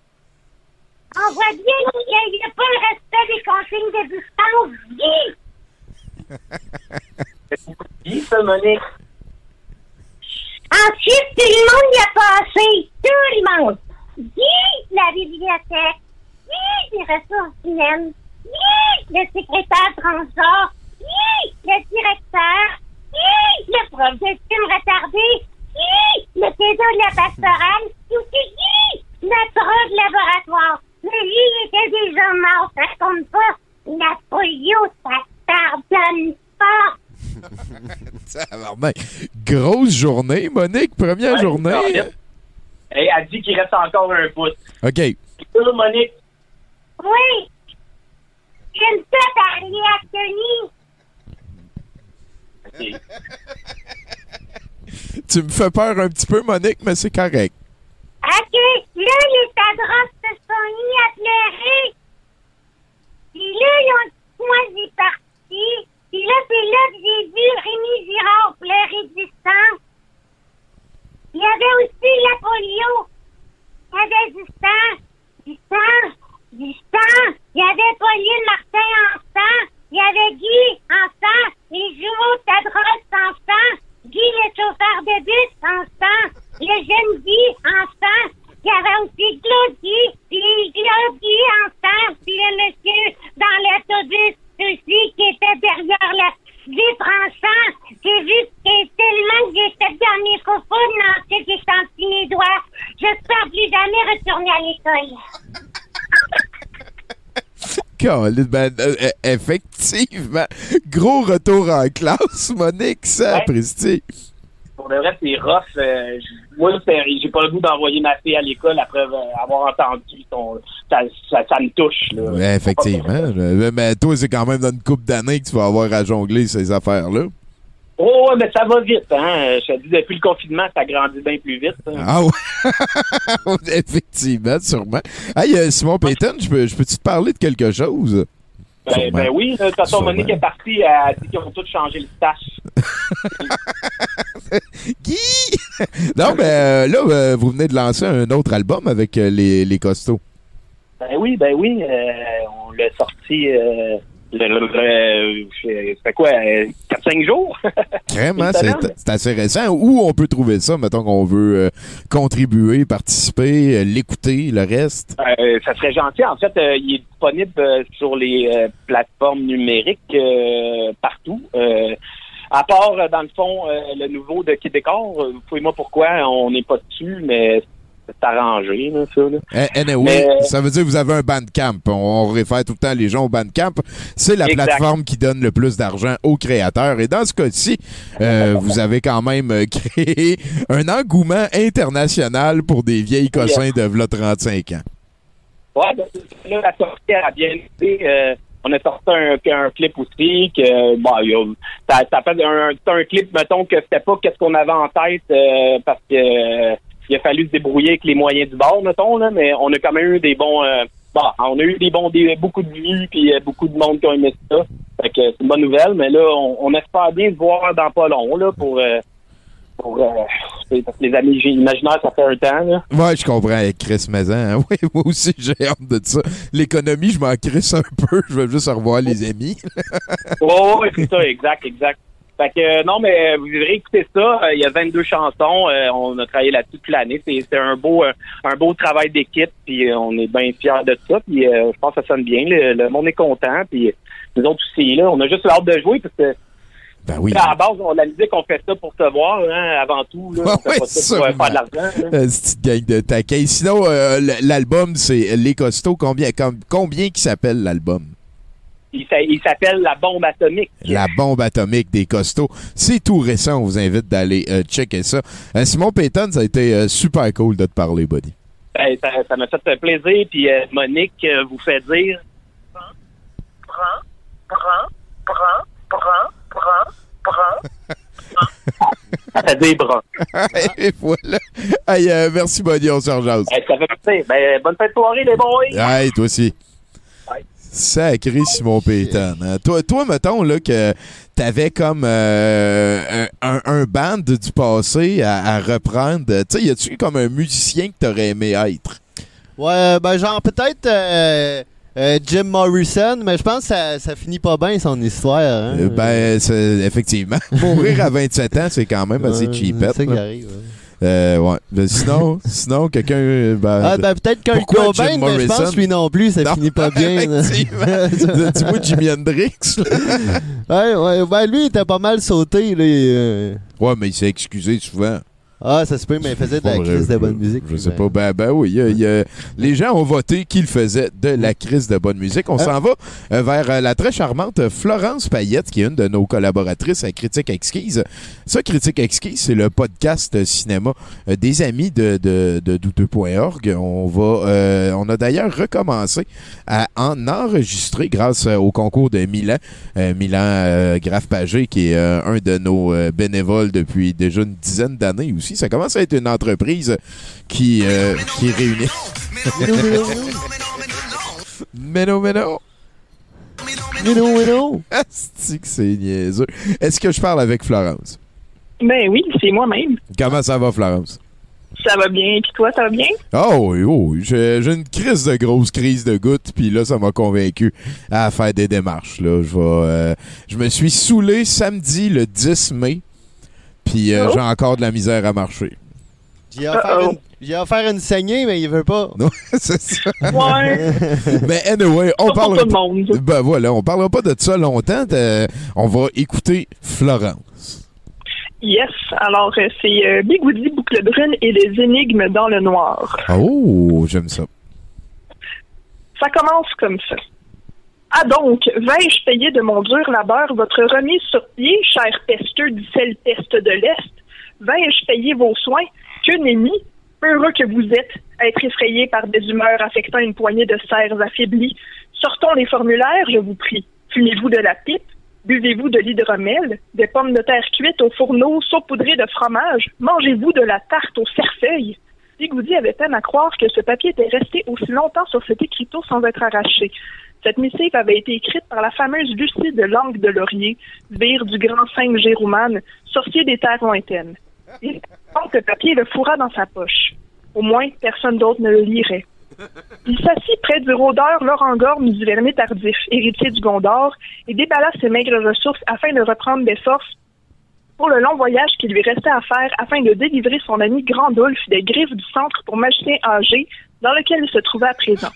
On voit bien qu'il n'y a pas le respect des consignes de distance, Guy. Dis ça, Monique. Ensuite, tout le monde y a passé. Tout le monde. Guy, la bibliothèque. Guy, les ressources humaines. Guy, le secrétaire transgenre. Guy, le directeur. Guy, le prof de film retardé. Guy, le pédo de la pastorale. Tout c'est Guy, notre de laboratoire. Mais lui, il était déjà mort. Ça compte pas. La polio, ça pardonne pas. (laughs) Tabarnak. Grosse journée, Monique. Première Ouais, journée. Hey, elle dit qu'il reste encore un bout. OK. C'est ça, Monique? Oui. J'aime ça parler à Tony. Ok. Tu me fais peur un petit peu, Monique, mais c'est correct. OK. Là, les tadrosses se sont mis à pleurer? Puis là, ils ont dit parti. Puis là, c'est là que j'ai vu Rémi Girard pleurer du sang. Il y avait aussi la polio. Il y avait du sang. Du sang. Du sang. Il y avait Pauline Martin en sang. Il y avait Guy en sang. Les jumeaux Tadros en sang. Guy, le chauffeur de bus en sang le jeune Guy Ensemble. Il y avait aussi Claudie, puis Guy Ensemble, puis le monsieur dans l'autobus aussi qui était derrière la vitre ensemble. J'ai vu que tellement que j'étais dans le microphone, j'ai senti mes doigts. J'espère plus jamais retourner à l'école. (laughs) Ben, euh, effectivement. Gros retour en classe, Monique, ça, Presti. Pour de vrai, c'est rough. Euh, moi, j'ai pas le goût d'envoyer ma fille à l'école après euh, avoir entendu son... Ça, ça, ça me touche, là. Ouais, effectivement. (laughs) Mais toi, c'est quand même dans une couple d'années que tu vas avoir à jongler ces affaires-là. Oh, mais ça va vite, hein. Je te dis, depuis le confinement, ça grandit bien plus vite. hein. Ah ouais. (laughs) effectivement, sûrement. Hey, euh, Simon Payton, je peux- je peux-tu te parler de quelque chose? Ben, ben oui, de toute façon. Monique est partie, elle a dit qu'ils ont tous changé le stash. (laughs) Non, mais euh, là, euh, vous venez de lancer un autre album avec euh, les, les costauds. Ben oui, ben oui, euh, on l'a sorti, euh, le- euh, quoi, 4-5 jours? (laughs) Vraiment, c'est assez récent. Où on peut trouver ça, mettons qu'on veut euh, contribuer, participer, euh, l'écouter, le reste? Euh, ça serait gentil. En fait, euh, il est disponible euh, sur les euh, plateformes numériques euh, partout. Euh, à part, euh, dans le fond, euh, le nouveau de Québécois, euh, fouillez-moi pourquoi? On n'est pas dessus, mais c'est arrangé, là, ça. Là. Eh, Anyway, Mais- ça veut dire que vous avez un Bandcamp. On, on réfère tout le temps les gens au Bandcamp. C'est la Exact. plateforme qui donne le plus d'argent aux créateurs. Et dans ce cas-ci, euh, vous avez quand même euh, (laughs) créé un engouement international pour des vieilles cossins de v'là 35 ans. Ouais, ben, là, la sortie a bien été. euh, on a sorti un, un clip aussi que bon, ça, ça fait un, clip, mettons, que c'était pas qu'est-ce qu'on avait en tête euh, parce que euh, il a fallu se débrouiller avec les moyens du bord, mettons, là, mais on a quand même eu des bons euh, bon, on a eu des bons des, beaucoup de vues puis euh, beaucoup de monde qui ont aimé ça. Fait que c'est une bonne nouvelle, mais là, on, on espère bien se voir dans pas long là pour euh, pour euh, parce que les amis imaginaires, ça fait un temps, là. Ouais, je comprends avec Chris Maison. (laughs) Oui, moi aussi, j'ai hâte de ça. L'économie, je m'en crisse un peu. (laughs) Je veux juste revoir les amis. Oh, oui, c'est ça, exact, exact. Fait que euh, non, mais euh, vous verrez écouter ça. Euh, Il y a 22 chansons. Euh, on a travaillé là-dessus toute l'année. C'est c'est un beau un beau travail d'équipe. Puis on est bien fiers de ça. Puis euh, je pense que ça sonne bien. Le, le monde est content. Puis nous autres aussi, là, on a juste hâte de jouer parce que Ben oui. à la base, on, la musique, on fait ça pour se voir, hein, avant tout. Là, (laughs) on fait Ouais, pas ça pour faire de l'argent. petite gang de taquets. Sinon, euh, l'album, c'est Les Costauds. Combien, com- combien qui s'appelle l'album? Il, s'a- il s'appelle La Bombe Atomique. La bombe atomique des costauds. C'est tout récent. On vous invite d'aller euh, checker ça. Euh, Simon Payton, ça a été euh, super cool de te parler, buddy. Ben, ça ça m'a fait plaisir. Puis euh, Monique euh, vous fait dire Ça fait des bras. (laughs) Et voilà. Hey, euh, merci, buddy. On se rejase. Ça fait plaisir. Ben, bonne fête de soirée, les boys. Hey, toi aussi. Sacré Simon Payton. hein. Toi, toi, mettons là, que t'avais comme euh, un, un band du passé à, à reprendre. Tu sais, y a-tu comme un musicien que t'aurais aimé être? Ouais, ben genre peut-être euh, euh, Jim Morrison, mais je pense que ça, ça finit pas bien son histoire. hein. Euh, ben, effectivement. (laughs) Mourir à 27 ans, c'est quand même assez cheapette. c'est ça qui arrive, ouais. Euh, ouais. Ben, sinon, (laughs) sinon quelqu'un. euh, Ben, Ah, ben peut-être pourquoi Cobain, Jim mais je pense que lui non plus, ça Non, finit pas bien. (laughs) Dis-moi Jimi Hendrix. là. ouais, ouais, ben lui, il était pas mal sauté. Là, euh. Ouais, mais il s'est excusé souvent. Ah, ça se peut, mais il faisait de la crise de bonne musique. Je sais pas. Ben, ben oui, y a- il y a- les gens ont voté qu'il faisait de la crise de bonne musique. On Hein? s'en va euh, vers euh, la très charmante Florence Payette, qui est une de nos collaboratrices à Critique Exquise. Ça, Critique Exquise, c'est le podcast cinéma euh, des amis de, de, de douteux.org. On va, euh, on a d'ailleurs recommencé à en enregistrer grâce au concours de Milan. Euh, Milan euh, Graf Pagé, qui est un de nos bénévoles depuis déjà une dizaine d'années aussi. Ça commence à être une entreprise qui, euh, qui réunit. Mais non, mais non. Mais non, mais non. Asti que c'est niaiseux. Est-ce que je parle avec Florence? Ben oui, c'est moi-même. Comment ça va, Florence? Ça va bien. Puis toi, ça va bien? Oh oui, oh oui. J'ai j'ai une crise de grosse crise de gouttes, puis là, ça m'a convaincu à faire des démarches. Là. Je, vais, euh, je me suis saoulé samedi, le 10 mai, puis euh, Oh. j'ai encore de la misère à marcher. J'ai offert, une, j'ai offert une saignée, mais il veut pas. (laughs) Non, c'est ça. Ouais. (laughs) Mais anyway, on Pas pour parlera tout le monde. Ben voilà, on parlera pas de ça longtemps. de- on va écouter Florence. Yes. Alors, euh, c'est euh, Bigoudi, Boucle Brune et les énigmes dans le noir. Oh, j'aime ça. Ça commence comme ça. Ah donc, vais-je payer de mon dur labeur votre remise sur pied, cher pesteux du sel peste de l'Est? Vais-je payer vos soins? Que nenni? Heureux que vous êtes, à être effrayé par des humeurs affectant une poignée de serres affaiblies. Sortons les formulaires, je vous prie. Fumez-vous de la pipe? Buvez-vous de l'hydromel? Des pommes de terre cuites au fourneau, saupoudrées de fromage? Mangez-vous de la tarte au cerfeuil? Bigoudi avait peine à croire que ce papier était resté aussi longtemps sur cet écriteau sans être arraché. Cette missive avait été écrite par la fameuse Lucie de Langue de Laurier, vire du grand Saint Géroumane, sorcier des terres lointaines. Il le papier le fourra dans sa poche. Au moins, personne d'autre ne le lirait. Il s'assit près du rôdeur Laurent Gorme du Vernet tardif, héritier du Gondor, et déballa ses maigres ressources afin de reprendre des forces pour le long voyage qu'il lui restait à faire afin de délivrer son ami Grandulf des griffes du centre pour magicien âgé dans lequel il se trouvait à présent.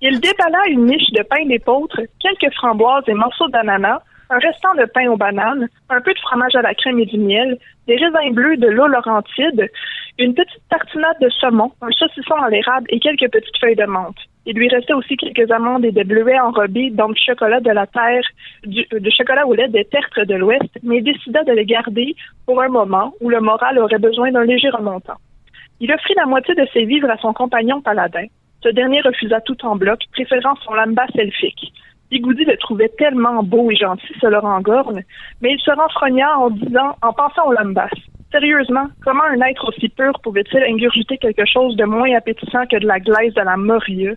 Il déballa une niche de pain d'épeautre, quelques framboises et morceaux d'ananas, un restant de pain aux bananes, un peu de fromage à la crème et du miel, des raisins bleus de l'eau laurentide, une petite tartinade de saumon, un saucisson à l'érable et quelques petites feuilles de menthe. Il lui restait aussi quelques amandes et des bleuets enrobés dans du chocolat de la terre, du, de chocolat au lait des tertres de l'Ouest, mais il décida de les garder pour un moment où le moral aurait besoin d'un léger remontant. Il offrit la moitié de ses vivres à son compagnon paladin. Ce dernier refusa tout en bloc, préférant son lambas elfique. Bigoudi le trouvait tellement beau et gentil, ce Laurent Gorne, mais il se renfrogna en disant, en pensant au lambas. Sérieusement, comment un être aussi pur pouvait-il ingurgiter quelque chose de moins appétissant que de la glaise de la Moria?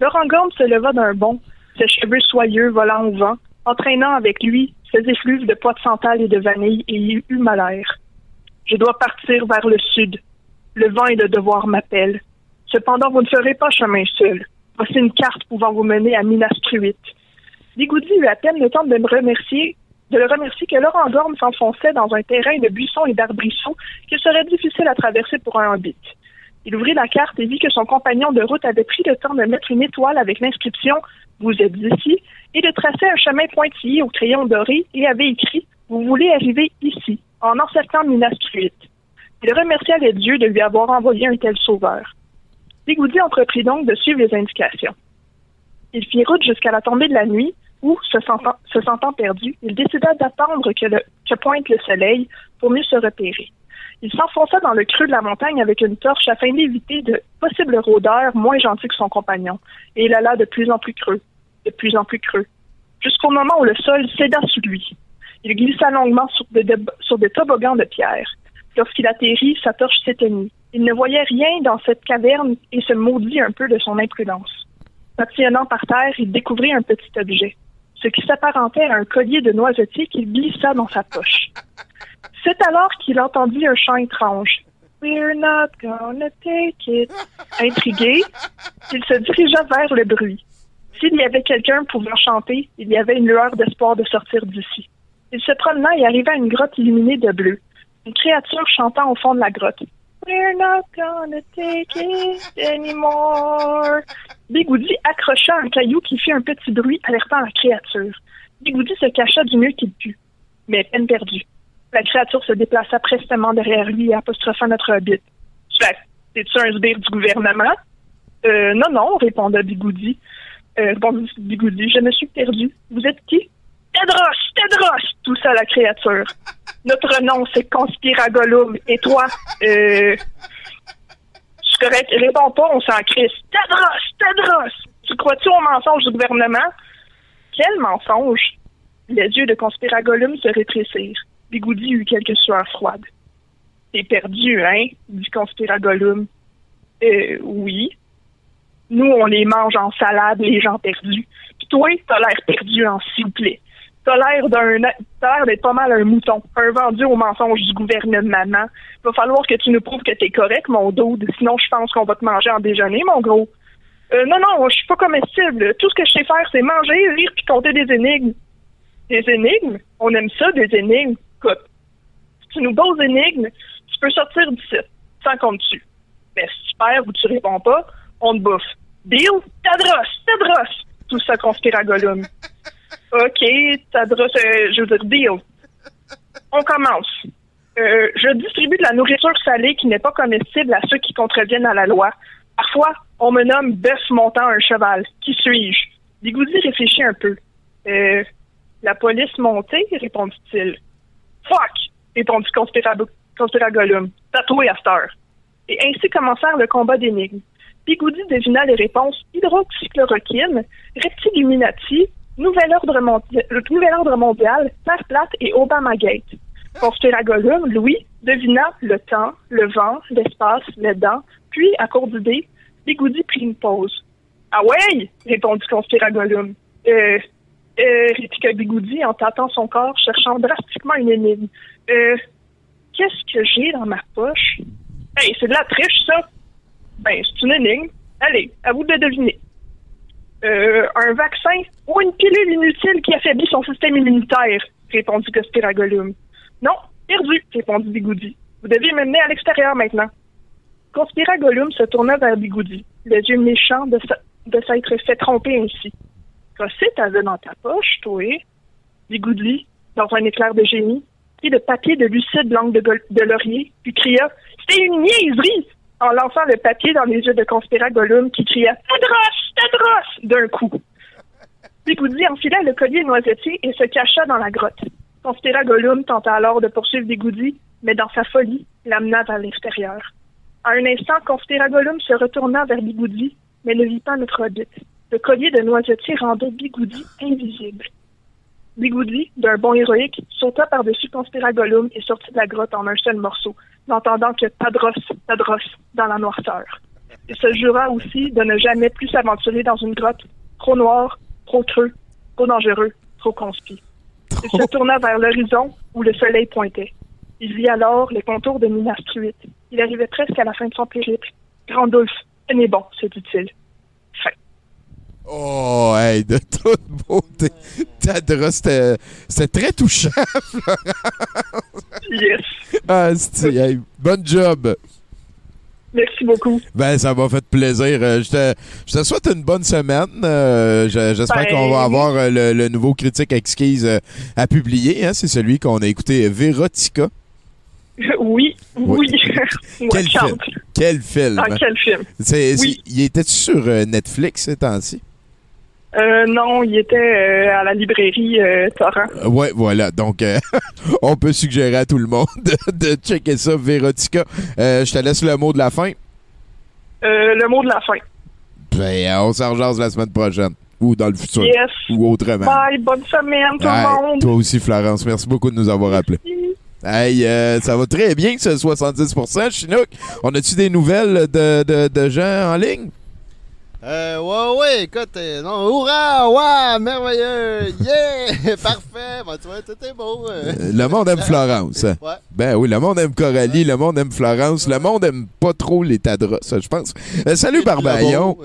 Laurent Gorne se leva d'un bond, ses cheveux soyeux volant au vent, entraînant avec lui ses effluves de pois de santal et de vanille, et il eut malaire. Je dois partir vers le sud. Le vent et le devoir m'appellent. Cependant, vous ne ferez pas chemin seul. Voici une carte pouvant vous mener à Minas Truitt. Bigoudi eut à peine le temps de me remercier, de le remercier que Laurent Gorme s'enfonçait dans un terrain de buissons et d'arbrisseaux qu'il serait difficile à traverser pour un hobbit. Il ouvrit la carte et vit que son compagnon de route avait pris le temps de mettre une étoile avec l'inscription Vous êtes ici et de tracer un chemin pointillé au crayon doré et avait écrit Vous voulez arriver ici, en encerclant Minas Truitt. Il remercia les dieux de lui avoir envoyé un tel sauveur. Bigoudi entreprit donc de suivre les indications. Il fit route jusqu'à la tombée de la nuit, où, se sentant, se sentant perdu, il décida d'attendre que, pointe le soleil pour mieux se repérer. Il s'enfonça dans le creux de la montagne avec une torche afin d'éviter de possibles rôdeurs moins gentils que son compagnon, et il alla de plus en plus creux, de plus en plus creux, jusqu'au moment où le sol céda sous lui. Il glissa longuement sur des toboggans de pierre. Lorsqu'il atterrit, sa torche s'éteignit. Il ne voyait rien dans cette caverne et se maudit un peu de son imprudence. Papillonnant par terre, il découvrit un petit objet, ce qui s'apparentait à un collier de noisetier qu'il glissa dans sa poche. C'est alors qu'il entendit un chant étrange. We're not gonna take it. Intrigué, il se dirigea vers le bruit. S'il y avait quelqu'un pouvant chanter, il y avait une lueur d'espoir de sortir d'ici. Il se promena et arriva à une grotte illuminée de bleu. Une créature chantant au fond de la grotte. We're not gonna take it anymore. Bigoudi accrocha un caillou qui fit un petit bruit alertant la créature. Bigoudi se cacha du mieux qu'il put. Mais peine perdue. La créature se déplaça prestement derrière lui et apostropha notre hobbit. Es-tu un sbire du gouvernement? Euh, non, non, répondit Bigoudi. Euh, Bigoudi, je me suis perdu. Vous êtes qui? Tedros, Tedros, toussa la créature. Notre nom, c'est Conspiragolum. Et toi, euh, c'est correct, réponds pas, on s'en crisse. Tedros, Tedros, tu crois-tu au mensonge du gouvernement? Quel mensonge? Les yeux de Conspiragolum se rétrécirent. Bigoudi eut quelques sueurs froides. T'es perdu, hein? dit Conspiragolum. Euh, oui. Nous, on les mange en salade, les gens perdus. Puis toi, t'as l'air perdu en s'il plaît. T'as l'air d'un, d'être pas mal un mouton, un vendu au mensonge du gouvernement. Va falloir que tu nous prouves que t'es correct, mon dude. Sinon, je pense qu'on va te manger en déjeuner, mon gros. Euh, non, non, je suis pas comestible. Tout ce que je sais faire, c'est manger, rire puis compter des énigmes. Des énigmes? On aime ça, des énigmes. Écoute, si tu nous poses énigmes, tu peux sortir site, sans compte dessus. Mais si tu perds ou tu réponds pas, on te bouffe. Deal? Tadros! Tadros! Tout ça Gollum. OK, je veux dire, deal. On commence. Euh, je distribue de la nourriture salée qui n'est pas comestible à ceux qui contreviennent à la loi. Parfois, on me nomme bœuf montant un cheval. Qui suis-je? Bigoudi réfléchit un peu. Euh, la police montée, répondit-il. Fuck! répondit Conspiragolum, tatoué à cette heure. Et ainsi commencèrent le combat d'énigmes. Bigoudi devina les réponses hydroxychloroquine, reptiluminati, nouvel ordre, mondial, le ordre mondial, Terre plate et Obamagate. Conspiragolum, Louis, devina le temps, le vent, l'espace, les dents, puis, à court d'idées, Bigoudi prit une pause. Ah ouais? répondit Conspiragolum. Euh, euh, répliqua Bigoudi en tâtant son corps, cherchant drastiquement une énigme. Euh, qu'est-ce que j'ai dans ma poche? Hey, c'est de la triche, ça! Ben, c'est une énigme. Allez, à vous de deviner. Euh, un vaccin ou une pilule inutile qui affaiblit son système immunitaire, répondit Conspiragolum. Non, perdu, répondit Bigoudi. Vous devez m'amener à l'extérieur maintenant. Conspiragolum se tourna vers Bigoudi, les yeux méchants de, de s'être fait tromper ainsi. Que t'avais dans ta poche, toi? Bigoudi, dans un éclair de génie, prit le papier de lucide langue de, de laurier, puis cria C'était une niaiserie! en lançant le papier dans les yeux de Conspiragolum qui cria Tadros! Tadros! d'un coup. Bigoudi enfila le collier noisetier et se cacha dans la grotte. Conspiragolum tenta alors de poursuivre Bigoudi, mais dans sa folie, l'amena vers l'extérieur. À un instant, Conspiragolum se retourna vers Bigoudi, mais ne vit pas notre hobbit. Le collier de noisetier rendait Bigoudi invisible. Bigoudi, d'un bond héroïque, sauta par-dessus Conspiragolum et sortit de la grotte en un seul morceau, n'entendant que Tadros, Tadros dans la noirceur. Il se jura aussi de ne jamais plus s'aventurer dans une grotte trop noire, trop creux, trop dangereux, trop conspi. Il se tourna vers l'horizon où le soleil pointait. Il vit alors les contours de Minas Truitt. Il arrivait presque à la fin de son périple. Grandulf, tenez bon, se dit-il. Fin. Oh, hey, de toute beauté. Tadros, c'était très touchant, Florence. Yes. Ah, hey, bon job. Merci beaucoup. Ben, ça m'a fait plaisir. Euh, je, te, je te souhaite une bonne semaine. Euh, je- J'espère Ben, qu'on va avoir euh, le, le nouveau critique exquise à publier. hein. C'est celui qu'on a écouté, Verotica. (laughs) Oui, oui. (laughs) Quel film. Quel film. Ah, quel film. Oui. Il était sur Netflix ces temps-ci? Euh, non, il était euh, à la librairie euh, Torrent. Euh, Ouais, voilà. Donc, euh, (laughs) on peut suggérer à tout le monde (laughs) de, de checker ça, Verotica. Euh, je te laisse le mot de la fin. Le mot de la fin. Ben, on s'en la semaine prochaine. Ou dans le futur. Yes. Ou autrement. Bye, bonne semaine tout le monde. toi aussi, Florence. Merci beaucoup de nous avoir appelés. Hey, euh, ça va très bien, ce 70%. Chinook, on a-tu des nouvelles de, de, de gens en ligne? Euh, ouais, ouais, écoute, euh, non, hurrah, ouais, merveilleux, (laughs) yeah, parfait, bon, tu vois, tout est beau. euh. Euh, Le monde aime Florence. hein? Ouais. Ben oui, le monde aime Coralie, le monde aime Florence, le monde aime pas trop les Tadros, ça, je pense. Salut Barbaillon,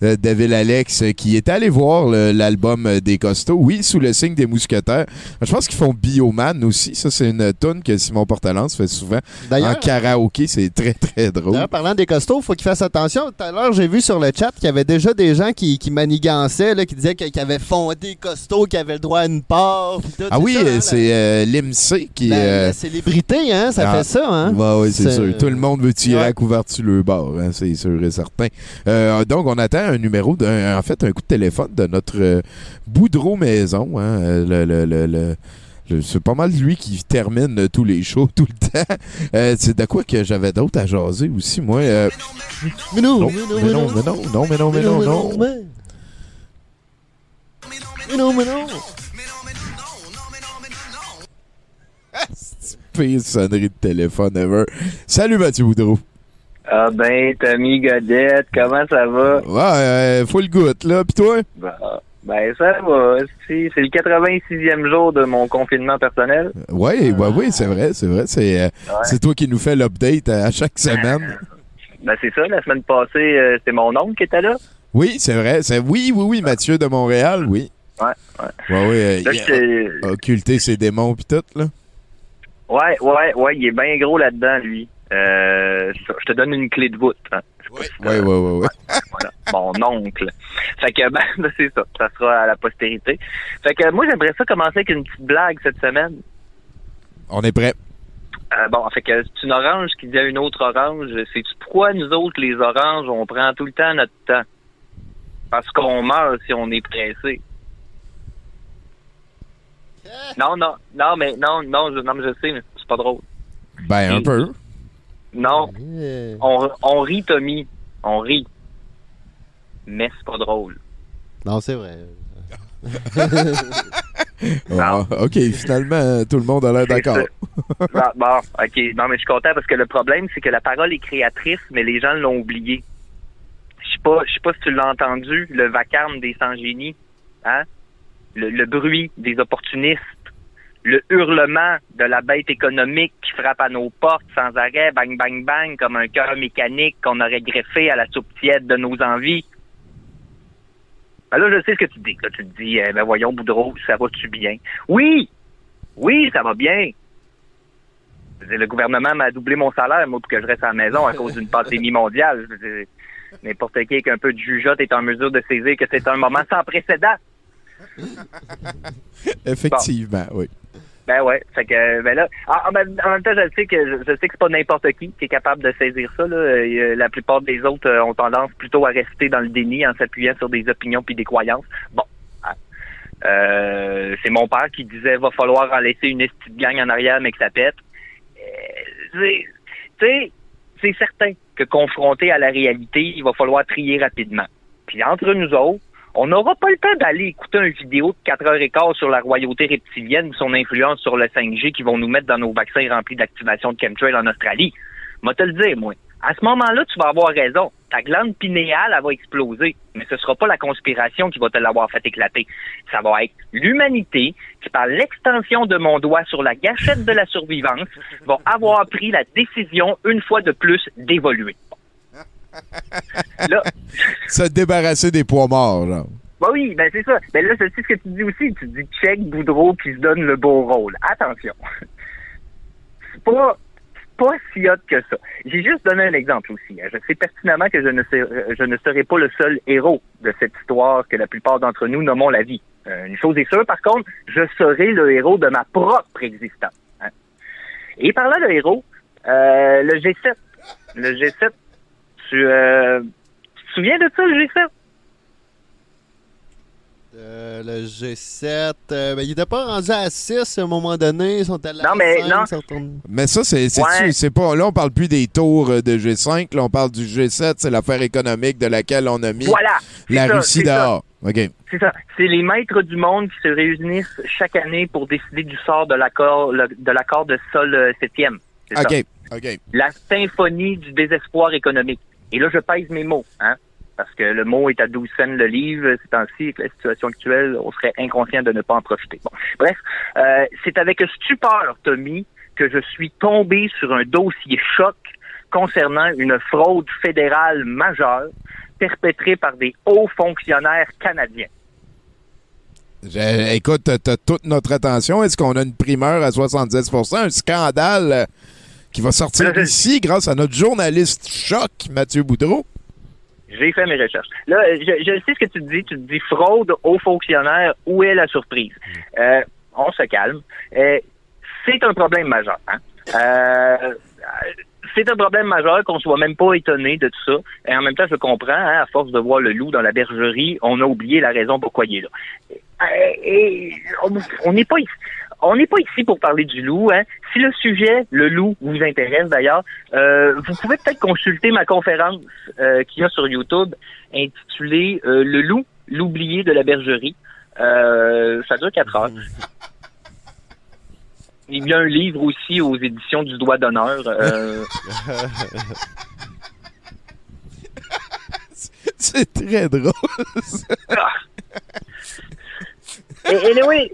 David Alex, euh, qui est allé voir l'album euh, des Costauds, oui, sous le signe des mousquetaires. Je pense qu'ils font Bioman aussi, ça c'est une tune que Simon Portalance fait souvent en karaoké, c'est très très drôle. D'ailleurs, parlant des costauds, faut qu'ils fassent attention. Tout à l'heure, j'ai vu sur le chat qu'il y avait déjà des gens qui, qui manigançaient, là, qui disaient qu'ils avaient fondé Costaud, qu'ils avaient le droit à une part. tout, Ah oui, hein, euh, c'est euh, l'IMC qui euh, la célébrité, hein, ça Ah, fait ça, hein. Ouais, ouais, c'est C'est- sûr. Tout le monde veut tirer Ouais. à couverture le bord, hein, c'est sûr et certain. Euh, donc, on attend un numéro, d'un- en fait, un coup de téléphone de notre euh, Boudreau Maison. Hein, le, le- le- le- le- c'est pas mal lui qui termine tous les shows tout le temps. Euh, c'est de quoi que j'avais d'autres à jaser aussi, moi. euh, Mais non, non, mais non, mais mais non, non. mais non, non, mais non, mais non, non. mais- Mais non, mais non. (laughs) Pire sonnerie de téléphone ever. Salut Mathieu Boudreau. Ah ben, Tommy Godette, comment ça va? Ouais, euh, full good, là. Pis toi? Bah, Ben, ça va. C'est le 86e jour de mon confinement personnel. Oui, ouais, oui, c'est vrai, c'est vrai. C'est euh, Ouais. toi qui nous fais l'update à, à chaque semaine. (laughs) Ben, c'est ça. La semaine passée, euh, c'est mon oncle qui était là. Oui, c'est vrai. C'est oui, oui, oui, Mathieu de Montréal, oui. Ouais, ouais. Ouais, oui, euh, Là, il a occulté ses démons puis tout là. Ouais, ouais, ouais, il est bien gros là-dedans, lui. Euh, je te donne une clé de voûte. hein. Oui, oui, oui, oui. (laughs) Voilà, mon oncle. Fait que, (laughs) ben, ben, c'est ça. Ça sera à la postérité. Fait que, moi, j'aimerais ça commencer avec une petite blague cette semaine. On est prêt. Euh, bon, fait que c'est une orange qui dit à une autre orange. C'est pourquoi nous autres, les oranges, on prend tout le temps notre temps? Parce qu'on meurt si on est pressé. Non, non, non, mais non, non, je, non, mais je sais, mais c'est pas drôle. Ben, un peu. Non, on, on rit, Tommy. On rit. Mais c'est pas drôle. Non, c'est vrai. (laughs) Ah, OK, finalement, tout le monde a l'air d'accord. Bon, bon, OK. Non, mais je suis content parce que le problème, c'est que la parole est créatrice, mais les gens l'ont oublié. Je sais pas, je sais pas si tu l'as entendu, le vacarme des sans-génies, hein? Le, le bruit des opportunistes, le hurlement de la bête économique qui frappe à nos portes sans arrêt, bang, bang, bang, comme un cœur mécanique qu'on aurait greffé à la soupe tiède de nos envies. Ben là, je sais ce que tu dis. Là, tu te dis, eh ben voyons, Boudreau, ça va-tu bien? Oui! Oui, ça va bien. Le gouvernement m'a doublé mon salaire, moi, pour que je reste à la maison à (laughs) cause d'une pandémie mondiale. N'importe qui avec un peu de jugeote est en mesure de saisir que c'est un moment sans précédent. (laughs) Effectivement, oui. Ben ouais, fait que ben là, en, même temps, je sais que je, sais que c'est pas n'importe qui qui est capable de saisir ça. Là. Euh, la plupart des autres euh, ont tendance plutôt à rester dans le déni en s'appuyant sur des opinions puis des croyances. Bon, hein. Euh, c'est mon père qui disait va falloir en laisser une petite gang en arrière mais que ça pète. Euh, c'est certain que confronté à la réalité, il va falloir trier rapidement. Puis entre nous autres, on n'aura pas le temps d'aller écouter une vidéo de 4 heures et quart sur la royauté reptilienne ou son influence sur le 5G qui vont nous mettre dans nos vaccins remplis d'activation de chemtrail en Australie. Moi, te le dire, moi. À ce moment-là, tu vas avoir raison. Ta glande pinéale, elle va exploser. Mais ce sera pas la conspiration qui va te l'avoir fait éclater. Ça va être l'humanité qui, par l'extension de mon doigt sur la gâchette de la survivance, va avoir pris la décision, une fois de plus, d'évoluer. Là, (laughs) Se débarrasser des poids morts, genre. bah oui, ben c'est ça. Ben là, c'est ce que tu dis aussi. Tu dis check Boudreau qui se donne le beau rôle. Attention. C'est pas, pas si hot que ça. J'ai juste donné un exemple aussi. hein. Je sais pertinemment que je ne, sais, euh, je ne serai pas le seul héros de cette histoire que la plupart d'entre nous nommons la vie. Euh, une chose est sûre, par contre, je serai le héros de ma propre existence. hein. Et parlant de héros, euh, le G7. Le G7, tu, euh, tu te souviens de ça, le G7? Euh, le G7, euh, ben, il était pas rendu à 6 à un moment donné. Ils sont allés Non, à mais 5, non. Mais ça, c'est c'est Ouais. c'est pas. Là, on parle plus des tours de G5. Là, on parle du G7. C'est l'affaire économique de laquelle on a mis Voilà. la ça, Russie dehors. OK. C'est ça. C'est les maîtres du monde qui se réunissent chaque année pour décider du sort de l'accord de l'accord de Sol euh, septième. C'est ça. OK. OK. La symphonie du désespoir économique. Et là, je pèse mes mots, hein, parce que le mot est à 12 cents le livre. Ces temps-ci, avec la situation actuelle, on serait inconscient de ne pas en profiter. Bon. Bref, euh, c'est avec stupeur, Tommy, que je suis tombé sur un dossier choc concernant une fraude fédérale majeure perpétrée par des hauts fonctionnaires canadiens. Écoute, t'as toute notre attention. Est-ce qu'on a une primeur à 70 Un scandale qui va sortir Là, ici grâce à notre journaliste choc, Mathieu Boudreau. J'ai fait mes recherches. Là, je, je sais ce que tu dis. Tu te dis fraude aux fonctionnaires. Où est la surprise? Euh, on se calme. Euh, c'est un problème majeur. Hein? Euh, c'est un problème majeur qu'on soit même pas étonné de tout ça. Et en même temps, je comprends, hein, à force de voir le loup dans la bergerie, on a oublié la raison pourquoi il est là. Et on- on n'est pas ici. On n'est pas ici pour parler du loup. Hein. Si le sujet, le loup, vous intéresse d'ailleurs, euh, vous pouvez peut-être consulter ma conférence euh, qu'il y a sur YouTube intitulée euh, Le loup, l'oublié de la bergerie. Ça dure quatre heures. Il y a un livre aussi aux éditions du Doigt d'honneur. (laughs) C'est très drôle. Et, et oui.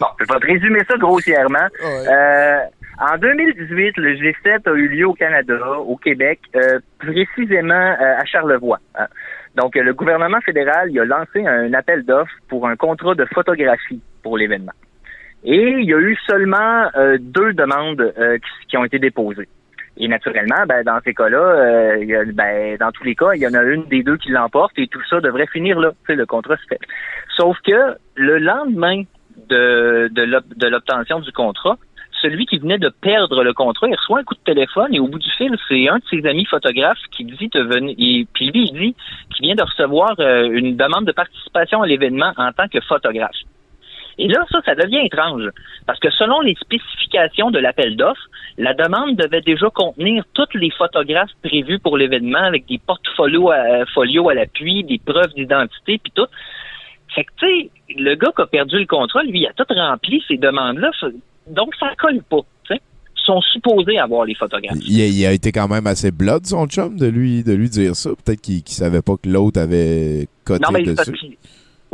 Bon, je vais te résumer ça grossièrement. Euh, en 2018, le G7 a eu lieu au Canada, au Québec, euh, précisément euh, à Charlevoix. hein. Donc, le gouvernement fédéral il a lancé un appel d'offres pour un contrat de photographie pour l'événement. Et il y a eu seulement euh, deux demandes euh, qui, qui ont été déposées. Et naturellement, ben, dans ces cas-là, euh, il y a- ben, dans tous les cas, il y en a une des deux qui l'emporte et tout ça devrait finir là. Tu sais, le contrat se fait. Sauf que le lendemain de, de l'ob- de l'obtention du contrat, celui qui venait de perdre le contrat, il reçoit un coup de téléphone et au bout du fil, c'est un de ses amis photographes qui dit puis lui, il dit qu'il vient de recevoir euh, une demande de participation à l'événement en tant que photographe. Et là, ça, ça devient étrange. Parce que selon les spécifications de l'appel d'offres, la demande devait déjà contenir tous les photographes prévus pour l'événement avec des portfolios à, folios à l'appui, des preuves d'identité, puis tout. Fait que, tu sais, le gars qui a perdu le contrat, lui, il a tout rempli ces demandes-là. Donc, ça colle pas, tu sais. Sont supposés avoir les photographes. Il a, il a été quand même assez blood, son chum, de lui, de lui dire ça. Peut-être qu'il savait pas que l'autre avait coté Non, mais dessus.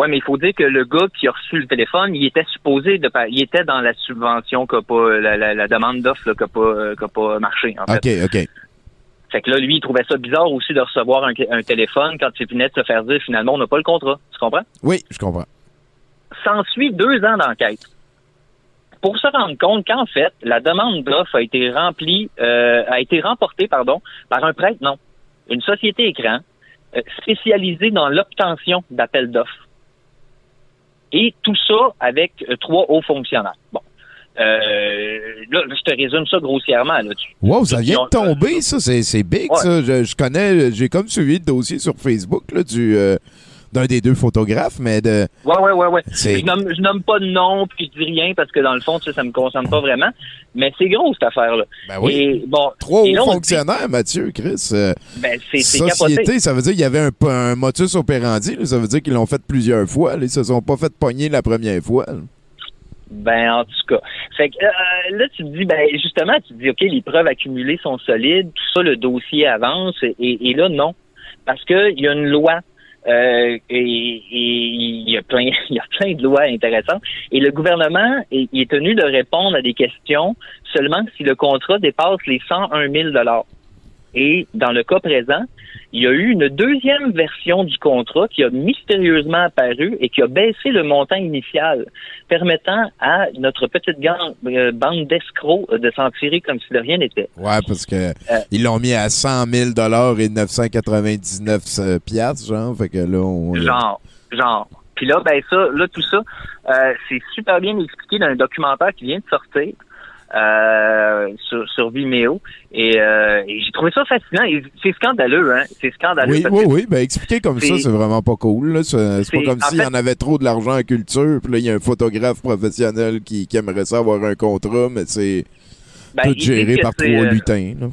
Ouais, mais il faut dire que le gars qui a reçu le téléphone, il était supposé de il était dans la subvention qui a pas la, la, la demande d'offre qui a pas euh, pas marché en fait. OK, OK. Fait que là lui, il trouvait ça bizarre aussi de recevoir un, un téléphone quand il venait de se faire dire finalement on n'a pas le contrat. Tu comprends? Oui, je comprends. S'ensuit deux ans d'enquête. Pour se rendre compte qu'en fait, la demande d'offre a été remplie, euh, a été remportée, pardon, par un prêtre, non, une société écran euh, spécialisée dans l'obtention d'appels d'offres. Et tout ça avec euh, trois hauts fonctionnaires. Bon. Euh, là, je te résume ça grossièrement. Là. Wow, ça vient de tomber, ça. C'est c'est big, Ouais. ça. Je, je connais, j'ai comme suivi le dossier sur Facebook là, du euh, d'un des deux photographes, mais de. Ouais, ouais, ouais, ouais. Je nomme, je nomme pas de nom, puis je dis rien parce que dans le fond, sais, ça me concerne pas vraiment. Mais c'est gros cette affaire-là. Ben oui. Et bon, Trois hauts fonctionnaires, Mathieu, Chris. euh, Ben, c'est c'est société, capoté. ça veut dire qu'il y avait un, un motus operandi. là. ça veut dire qu'ils l'ont fait plusieurs fois. là. Ils se sont pas fait pogner la première fois. là. Ben, en tout cas. Fait que euh, là, tu te dis, ben, justement, tu te dis, OK, les preuves accumulées sont solides, tout ça, le dossier avance, et, et là, non. Parce que il y a une loi. euh, et il y a plein (laughs) il y a plein de lois intéressantes et le gouvernement est, est tenu de répondre à des questions seulement si le contrat dépasse les 101 000 dollars et dans le cas présent il y a eu une deuxième version du contrat qui a mystérieusement apparu et qui a baissé le montant initial, permettant à notre petite gang- euh, bande d'escrocs euh, de s'en tirer comme si de rien n'était. Ouais, parce que Euh. ils l'ont mis à 100 000 et 999 euh, piastres, genre. Fait que là, on. Genre, genre. Puis là, ben ça, là, tout ça, euh, c'est super bien expliqué dans un documentaire qui vient de sortir euh, sur, sur Vimeo. Et, euh, et j'ai trouvé ça fascinant. C'est scandaleux, hein. C'est scandaleux. Oui, oui, oui. Ben, expliquer comme ça, c'est- vraiment pas cool. là. C'est pas comme s'il y en avait trop de l'argent en culture, puis là, il y a un photographe professionnel qui, qui aimerait ça avoir un contrat, mais c'est Ben, tout géré par trois euh, lutins. là.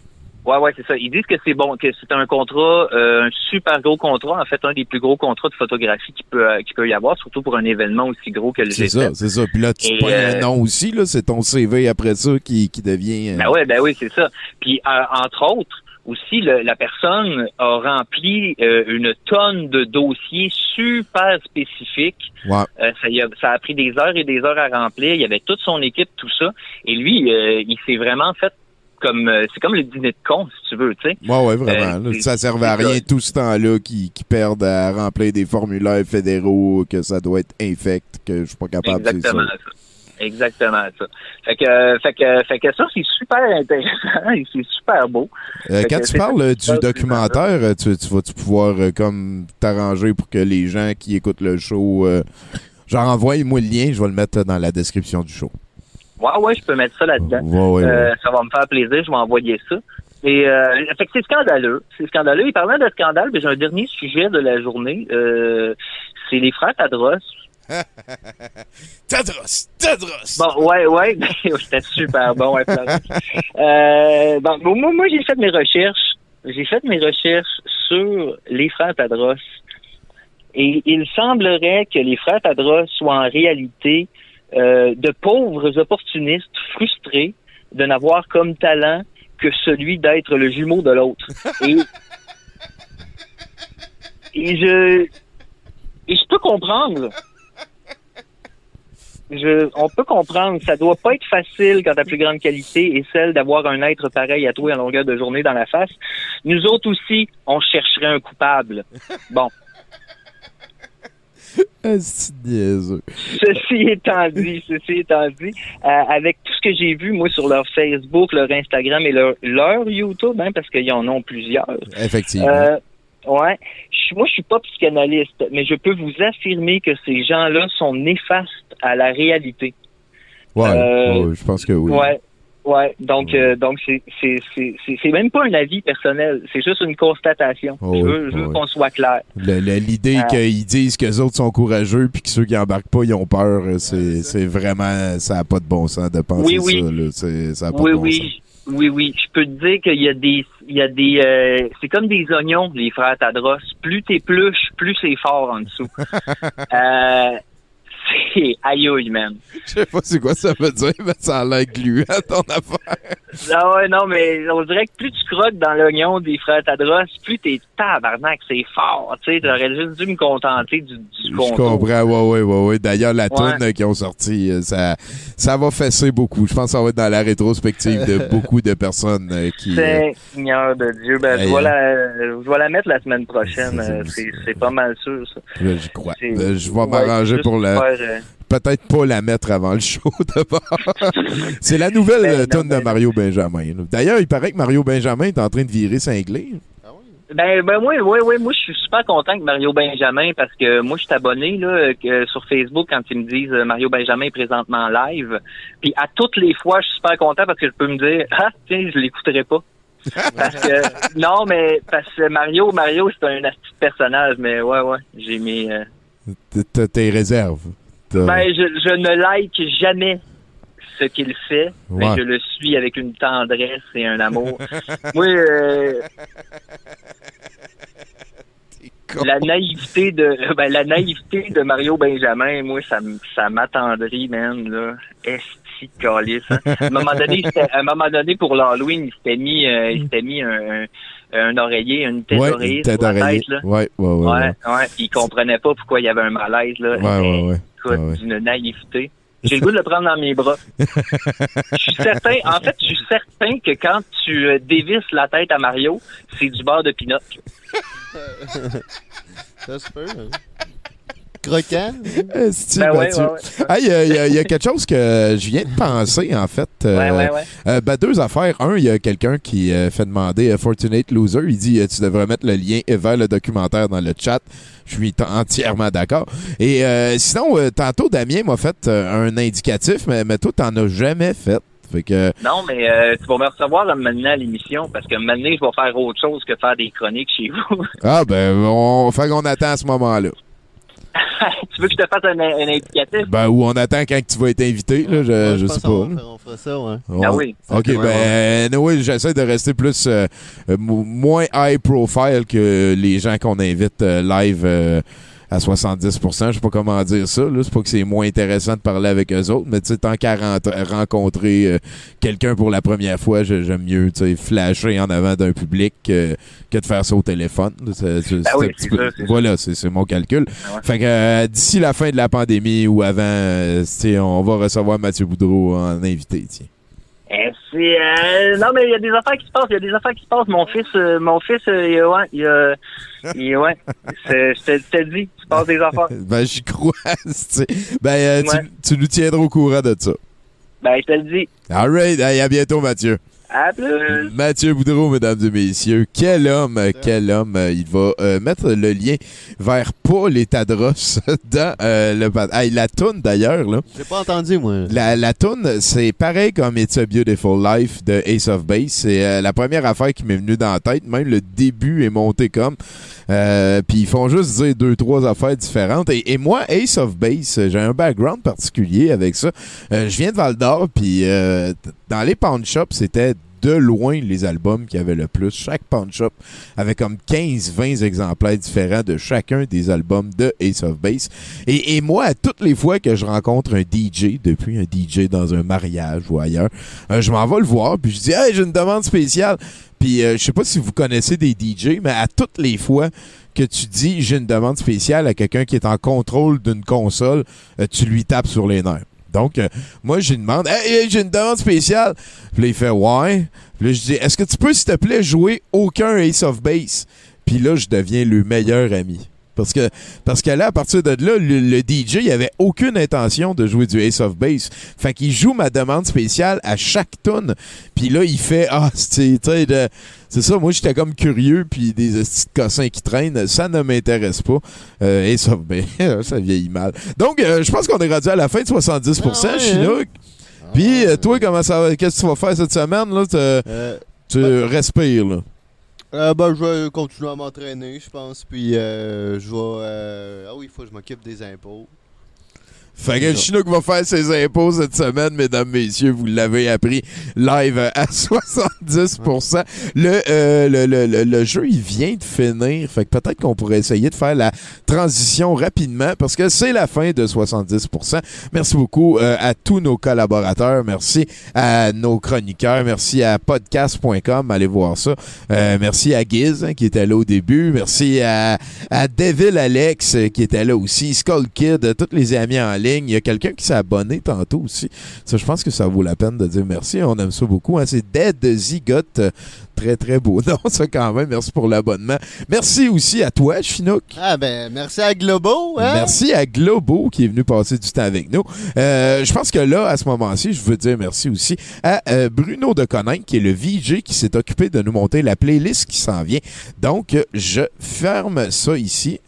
Ouais, ouais, c'est ça. Ils disent que c'est bon, que c'est un contrat, euh, un super gros contrat, en fait, un des plus gros contrats de photographie qui peut, euh, qui peut y avoir, surtout pour un événement aussi gros que le C'est G7. ça, c'est ça. Puis là, tu Et, pognes euh, un nom aussi, là. C'est ton CV après ça qui, qui devient. euh, Ben ouais, ben oui, c'est ça. Puis euh, entre autres, aussi, le- la personne a rempli euh, une tonne de dossiers super spécifiques. Ouais. Euh, ça, y a, ça a pris des heures et des heures à remplir. Il y avait toute son équipe, tout ça. Et lui, euh, il s'est vraiment fait comme euh, c'est comme le dîner de con, si tu veux, tu sais. Ouais, ouais, vraiment. Euh, c'est- ça servait à rien tout ce temps-là qui, qui perdent à remplir des formulaires fédéraux, que ça doit être infect, que je suis pas capable de Exactement ça. ça. Exactement ça. Fait que, euh, fait que, fait que ça, c'est super intéressant et c'est super beau. Euh, quand tu parles du documentaire, tu, tu vas-tu pouvoir comme t'arranger pour que les gens qui écoutent le show, euh, genre envoie-moi le lien, je vais le mettre dans la description du show. Ouais, ouais, je peux mettre ça là-dedans. Ouais, ouais, Euh, ouais. ça va me faire plaisir, je vais envoyer ça. Et euh, fait que c'est scandaleux. C'est scandaleux. Et parlant de scandale, ben, j'ai un dernier sujet de la journée. Euh, c'est les frères Tadros. (laughs) Tadros! Tadros! Bon, ouais, ouais, (laughs) c'était super bon, ouais, euh, bon, bon, moi, moi j'ai fait mes recherches. J'ai fait mes recherches sur les frères Tadros. Et il semblerait que les frères Tadros soient en réalité euh, de pauvres opportunistes frustrés de n'avoir comme talent que celui d'être le jumeau de l'autre. Et et je et je peux comprendre. Je, on peut comprendre, ça doit pas être facile quand ta plus grande qualité est celle d'avoir un être pareil à toi en longueur de journée dans la face. Nous autres aussi, on chercherait un coupable. Bon. (laughs) Ah. Ceci étant dit, ceci étant dit, euh, avec tout ce que j'ai vu, moi, sur leur Facebook, leur Instagram et leur, leur YouTube, hein, parce qu'ils en ont plusieurs. Effectivement. Euh, ouais. Moi, je suis pas psychanalyste, mais je peux vous affirmer que ces gens-là sont néfastes à la réalité. ouais, euh, ouais, je pense que oui. Ouais. Ouais, donc euh, donc c'est c'est c'est c'est c'est même pas un avis personnel, c'est juste une constatation. Oh je oui, veux, je veux oh oui. qu'on soit clair. L'idée Ah. qu'ils disent que les autres sont courageux puis que ceux qui embarquent pas, ils ont peur, c'est c'est vraiment... Ça n'a pas de bon sens de penser Oui, oui. ça. Là. Ça a pas Oui, de bon oui. sens. Oui, oui. Je peux te dire qu'il y a des, il y a des, euh, c'est comme des oignons, les frères Tadros. Plus t'épluches, plus c'est fort en dessous. (laughs) euh, c'est aïe aïe, man. Je sais pas c'est quoi ça veut dire, mais ça a l'air gluant ton affaire. Ah ouais, non, mais on dirait que plus tu croques dans l'oignon des frères Tadros, plus t'es tabarnak, c'est fort. Tu sais, t'aurais juste dû me contenter du, du Je comprends, ouais, ouais, ouais, ouais. D'ailleurs, la Ouais. toune euh, qu'ils ont sortie, euh, ça, ça va fesser beaucoup. Je pense que ça va être dans la rétrospective de (laughs) beaucoup de personnes euh, qui... euh, Seigneur de Dieu, ben, je, vais hein. la, je vais la mettre la semaine prochaine. C'est pas mal sûr, ça. j'y crois. Je vais m'arranger pour la... faire, Peut-être pas la mettre avant le show (laughs) d'abord. (laughs) C'est la nouvelle Ben, euh, non, toune de ben, Mario Benjamin. D'ailleurs, il paraît que Mario Benjamin est en train de virer cinglé. Ben, ben oui, oui, oui. Moi, je suis super content que Mario Benjamin, parce que moi, je suis abonné là, que sur Facebook quand ils me disent euh, Mario Benjamin est présentement live. Puis à toutes les fois, je suis super content parce que je peux me dire Ah, tiens, je l'écouterai pas. (laughs) parce que non, mais parce que Mario, Mario, c'est un asti de personnage, mais ouais, ouais. J'ai mis euh, T'as tes réserves. T'as- Ben, je, je ne like jamais ce qu'il fait, mais je le suis avec une tendresse et un amour. (laughs) Moi, euh, la naïveté de ben, la naïveté de Mario Benjamin, moi, ça, ça m'attendrit, man, là. Esti calice, hein. À un moment donné, à un moment donné, pour l'Halloween, il s'était mis, euh, il s'était mis un, un, un oreiller, une tête ouais, d'oreiller tête sur la d'oreiller. tête, là. Ouais, ouais, ouais. Ouais, ouais. ouais. Il comprenait pas pourquoi il y avait un malaise, là. Ouais, ouais, ouais. Écoute, ouais. d'une naïveté. J'ai le goût de le prendre dans mes bras. Je suis certain, en fait, je suis certain que quand tu euh, dévisses la tête à Mario, c'est du beurre de pinot. Ça se peut. hein. Croquant. Esti, (laughs) Ben ouais, ouais, ouais. Ah, Il y, a- il y a- il y a quelque chose que je viens de penser, en fait. Euh, Ouais, ouais, ouais. euh, ben, deux affaires. Un, il y a quelqu'un qui euh, fait demander à Fortunate Loser, il dit euh, tu devrais mettre le lien vers le documentaire dans le chat. Je suis entièrement d'accord. Et euh, sinon, euh, tantôt, Damien m'a fait euh, un indicatif, mais, mais toi, t'en as jamais fait. Fait que, Non, mais euh, tu vas me recevoir à mener à l'émission parce que maintenant, je vais faire autre chose que faire des chroniques chez vous. ah, ben, on fait qu'on attend à ce moment-là. (laughs) tu veux que je te fasse un, un indicatif? Ben, ou on attend quand tu vas être invité, là, je, Ouais, je sais pas. faire- On fera ça, ouais. Ah Ouais. oui. OK, Ouais, ben, anyway, j'essaie de rester plus, euh, euh, mo- moins high profile que les gens qu'on invite euh, live euh, à 70%. Je sais pas comment dire ça, là. C'est pas que c'est moins intéressant de parler avec eux autres, mais tu sais, tant qu'à rencontrer euh, quelqu'un pour la première fois, j'aime mieux, tu sais, flasher en avant d'un public que, que de faire ça au téléphone. C'est- c'est- Ben oui, c'est peu- ça, voilà, c'est mon calcul. Ah ouais. Fait que euh, d'ici la fin de la pandémie ou avant, euh, tu sais, on va recevoir Mathieu Boudreau en invité, tiens. Eh, c'est euh, non mais il y a des affaires qui se passent, il y a des affaires qui se passent. Mon fils, euh, mon fils, euh, il, ouais, il, euh, il- ouais, (laughs) c'est- je te je te le dis, il se passe des affaires. (laughs) Ben, j'y crois. (laughs) tu sais. ben, euh, tu- nous tiendras au courant de ça. Ben je te le dis. All right. Hey, à bientôt, Mathieu. À plus. Mathieu Boudreau, mesdames et messieurs. Quel homme, quel homme. Euh, Il va euh, mettre le lien vers Paul et Tadros (laughs) dans euh, le... Hey, la toune, d'ailleurs, là. J'ai pas entendu, moi. La, la toune, c'est pareil comme It's a Beautiful Life de Ace of Base. C'est euh, la première affaire qui m'est venue dans la tête. Même le début est monté comme. Euh, Puis ils font juste dire deux, trois affaires différentes. Et, et moi, Ace of Base, euh, j'ai un background particulier avec ça. Euh, je viens de Val d'Or, puis euh, dans les pawn shops, c'était de loin les albums qui avaient le plus. Chaque pawn shop avait comme 15-20 exemplaires différents de chacun des albums de Ace of Base. Et, et moi, à toutes les fois que je rencontre un DJ, depuis un DJ dans un mariage ou ailleurs, euh, je m'en vais le voir, puis je dis « Hey, j'ai une demande spéciale! » Puis euh, je sais pas si vous connaissez des DJ, mais à toutes les fois que tu dis j'ai une demande spéciale à quelqu'un qui est en contrôle d'une console, euh, tu lui tapes sur les nerfs. Donc, euh, moi, j'ai une demande. Hey, hey, j'ai une demande spéciale. Puis là, il fait Ouais. Puis là, je dis Est-ce que tu peux, s'il te plaît, jouer aucun Ace of Base? Puis là, je deviens le meilleur ami. Parce que, parce que là, à partir de là, le, le DJ, il avait aucune intention de jouer du Ace of Base. Fait qu'il joue ma demande spéciale à chaque tune. Puis là, il fait Ah, c'est, tu de- c'est ça, moi, j'étais comme curieux, puis des petits cossins qui traînent, ça ne m'intéresse pas. Euh, Ace of Base, (laughs) ça vieillit mal. Donc, euh, je pense qu'on est rendu à la fin de 70 Ah ouais, Chinook. Puis, euh, toi, comment ça va? Qu'est-ce que tu vas faire cette semaine? Là? Tu- Euh, tu respires, là. Euh, ben, je vais continuer à m'entraîner, je pense. Puis, euh, je vais. euh, Ah oui, il faut que je m'occupe des impôts. Fait que le Chinook va faire ses impôts cette semaine, mesdames, messieurs. Vous l'avez appris live à 70%. Le, euh, le, le, le, le jeu, il vient de finir. Fait que peut-être qu'on pourrait essayer de faire la transition rapidement parce que c'est la fin de 70%. Merci beaucoup euh, à tous nos collaborateurs. Merci à nos chroniqueurs. Merci à podcast.com. Allez voir ça. Euh, merci à Giz hein, qui était là au début. Merci à, à Devil Alex euh, qui était là aussi. Skull Kid, euh, tous les amis en ligne. Il y a quelqu'un qui s'est abonné tantôt aussi. Ça, je pense que ça vaut la peine de dire merci. On aime ça beaucoup. hein. C'est Dead Zigote. Très, très beau (laughs) nom, ça, quand même. Merci pour l'abonnement. Merci aussi à toi, Chinook. Ah, ben, merci à Globo, hein? Merci à Globo qui est venu passer du temps avec nous. Euh, je pense que là, à ce moment-ci, je veux dire merci aussi à euh, Bruno de Coninck, qui est le VJ qui s'est occupé de nous monter la playlist qui s'en vient. Donc, je ferme ça ici.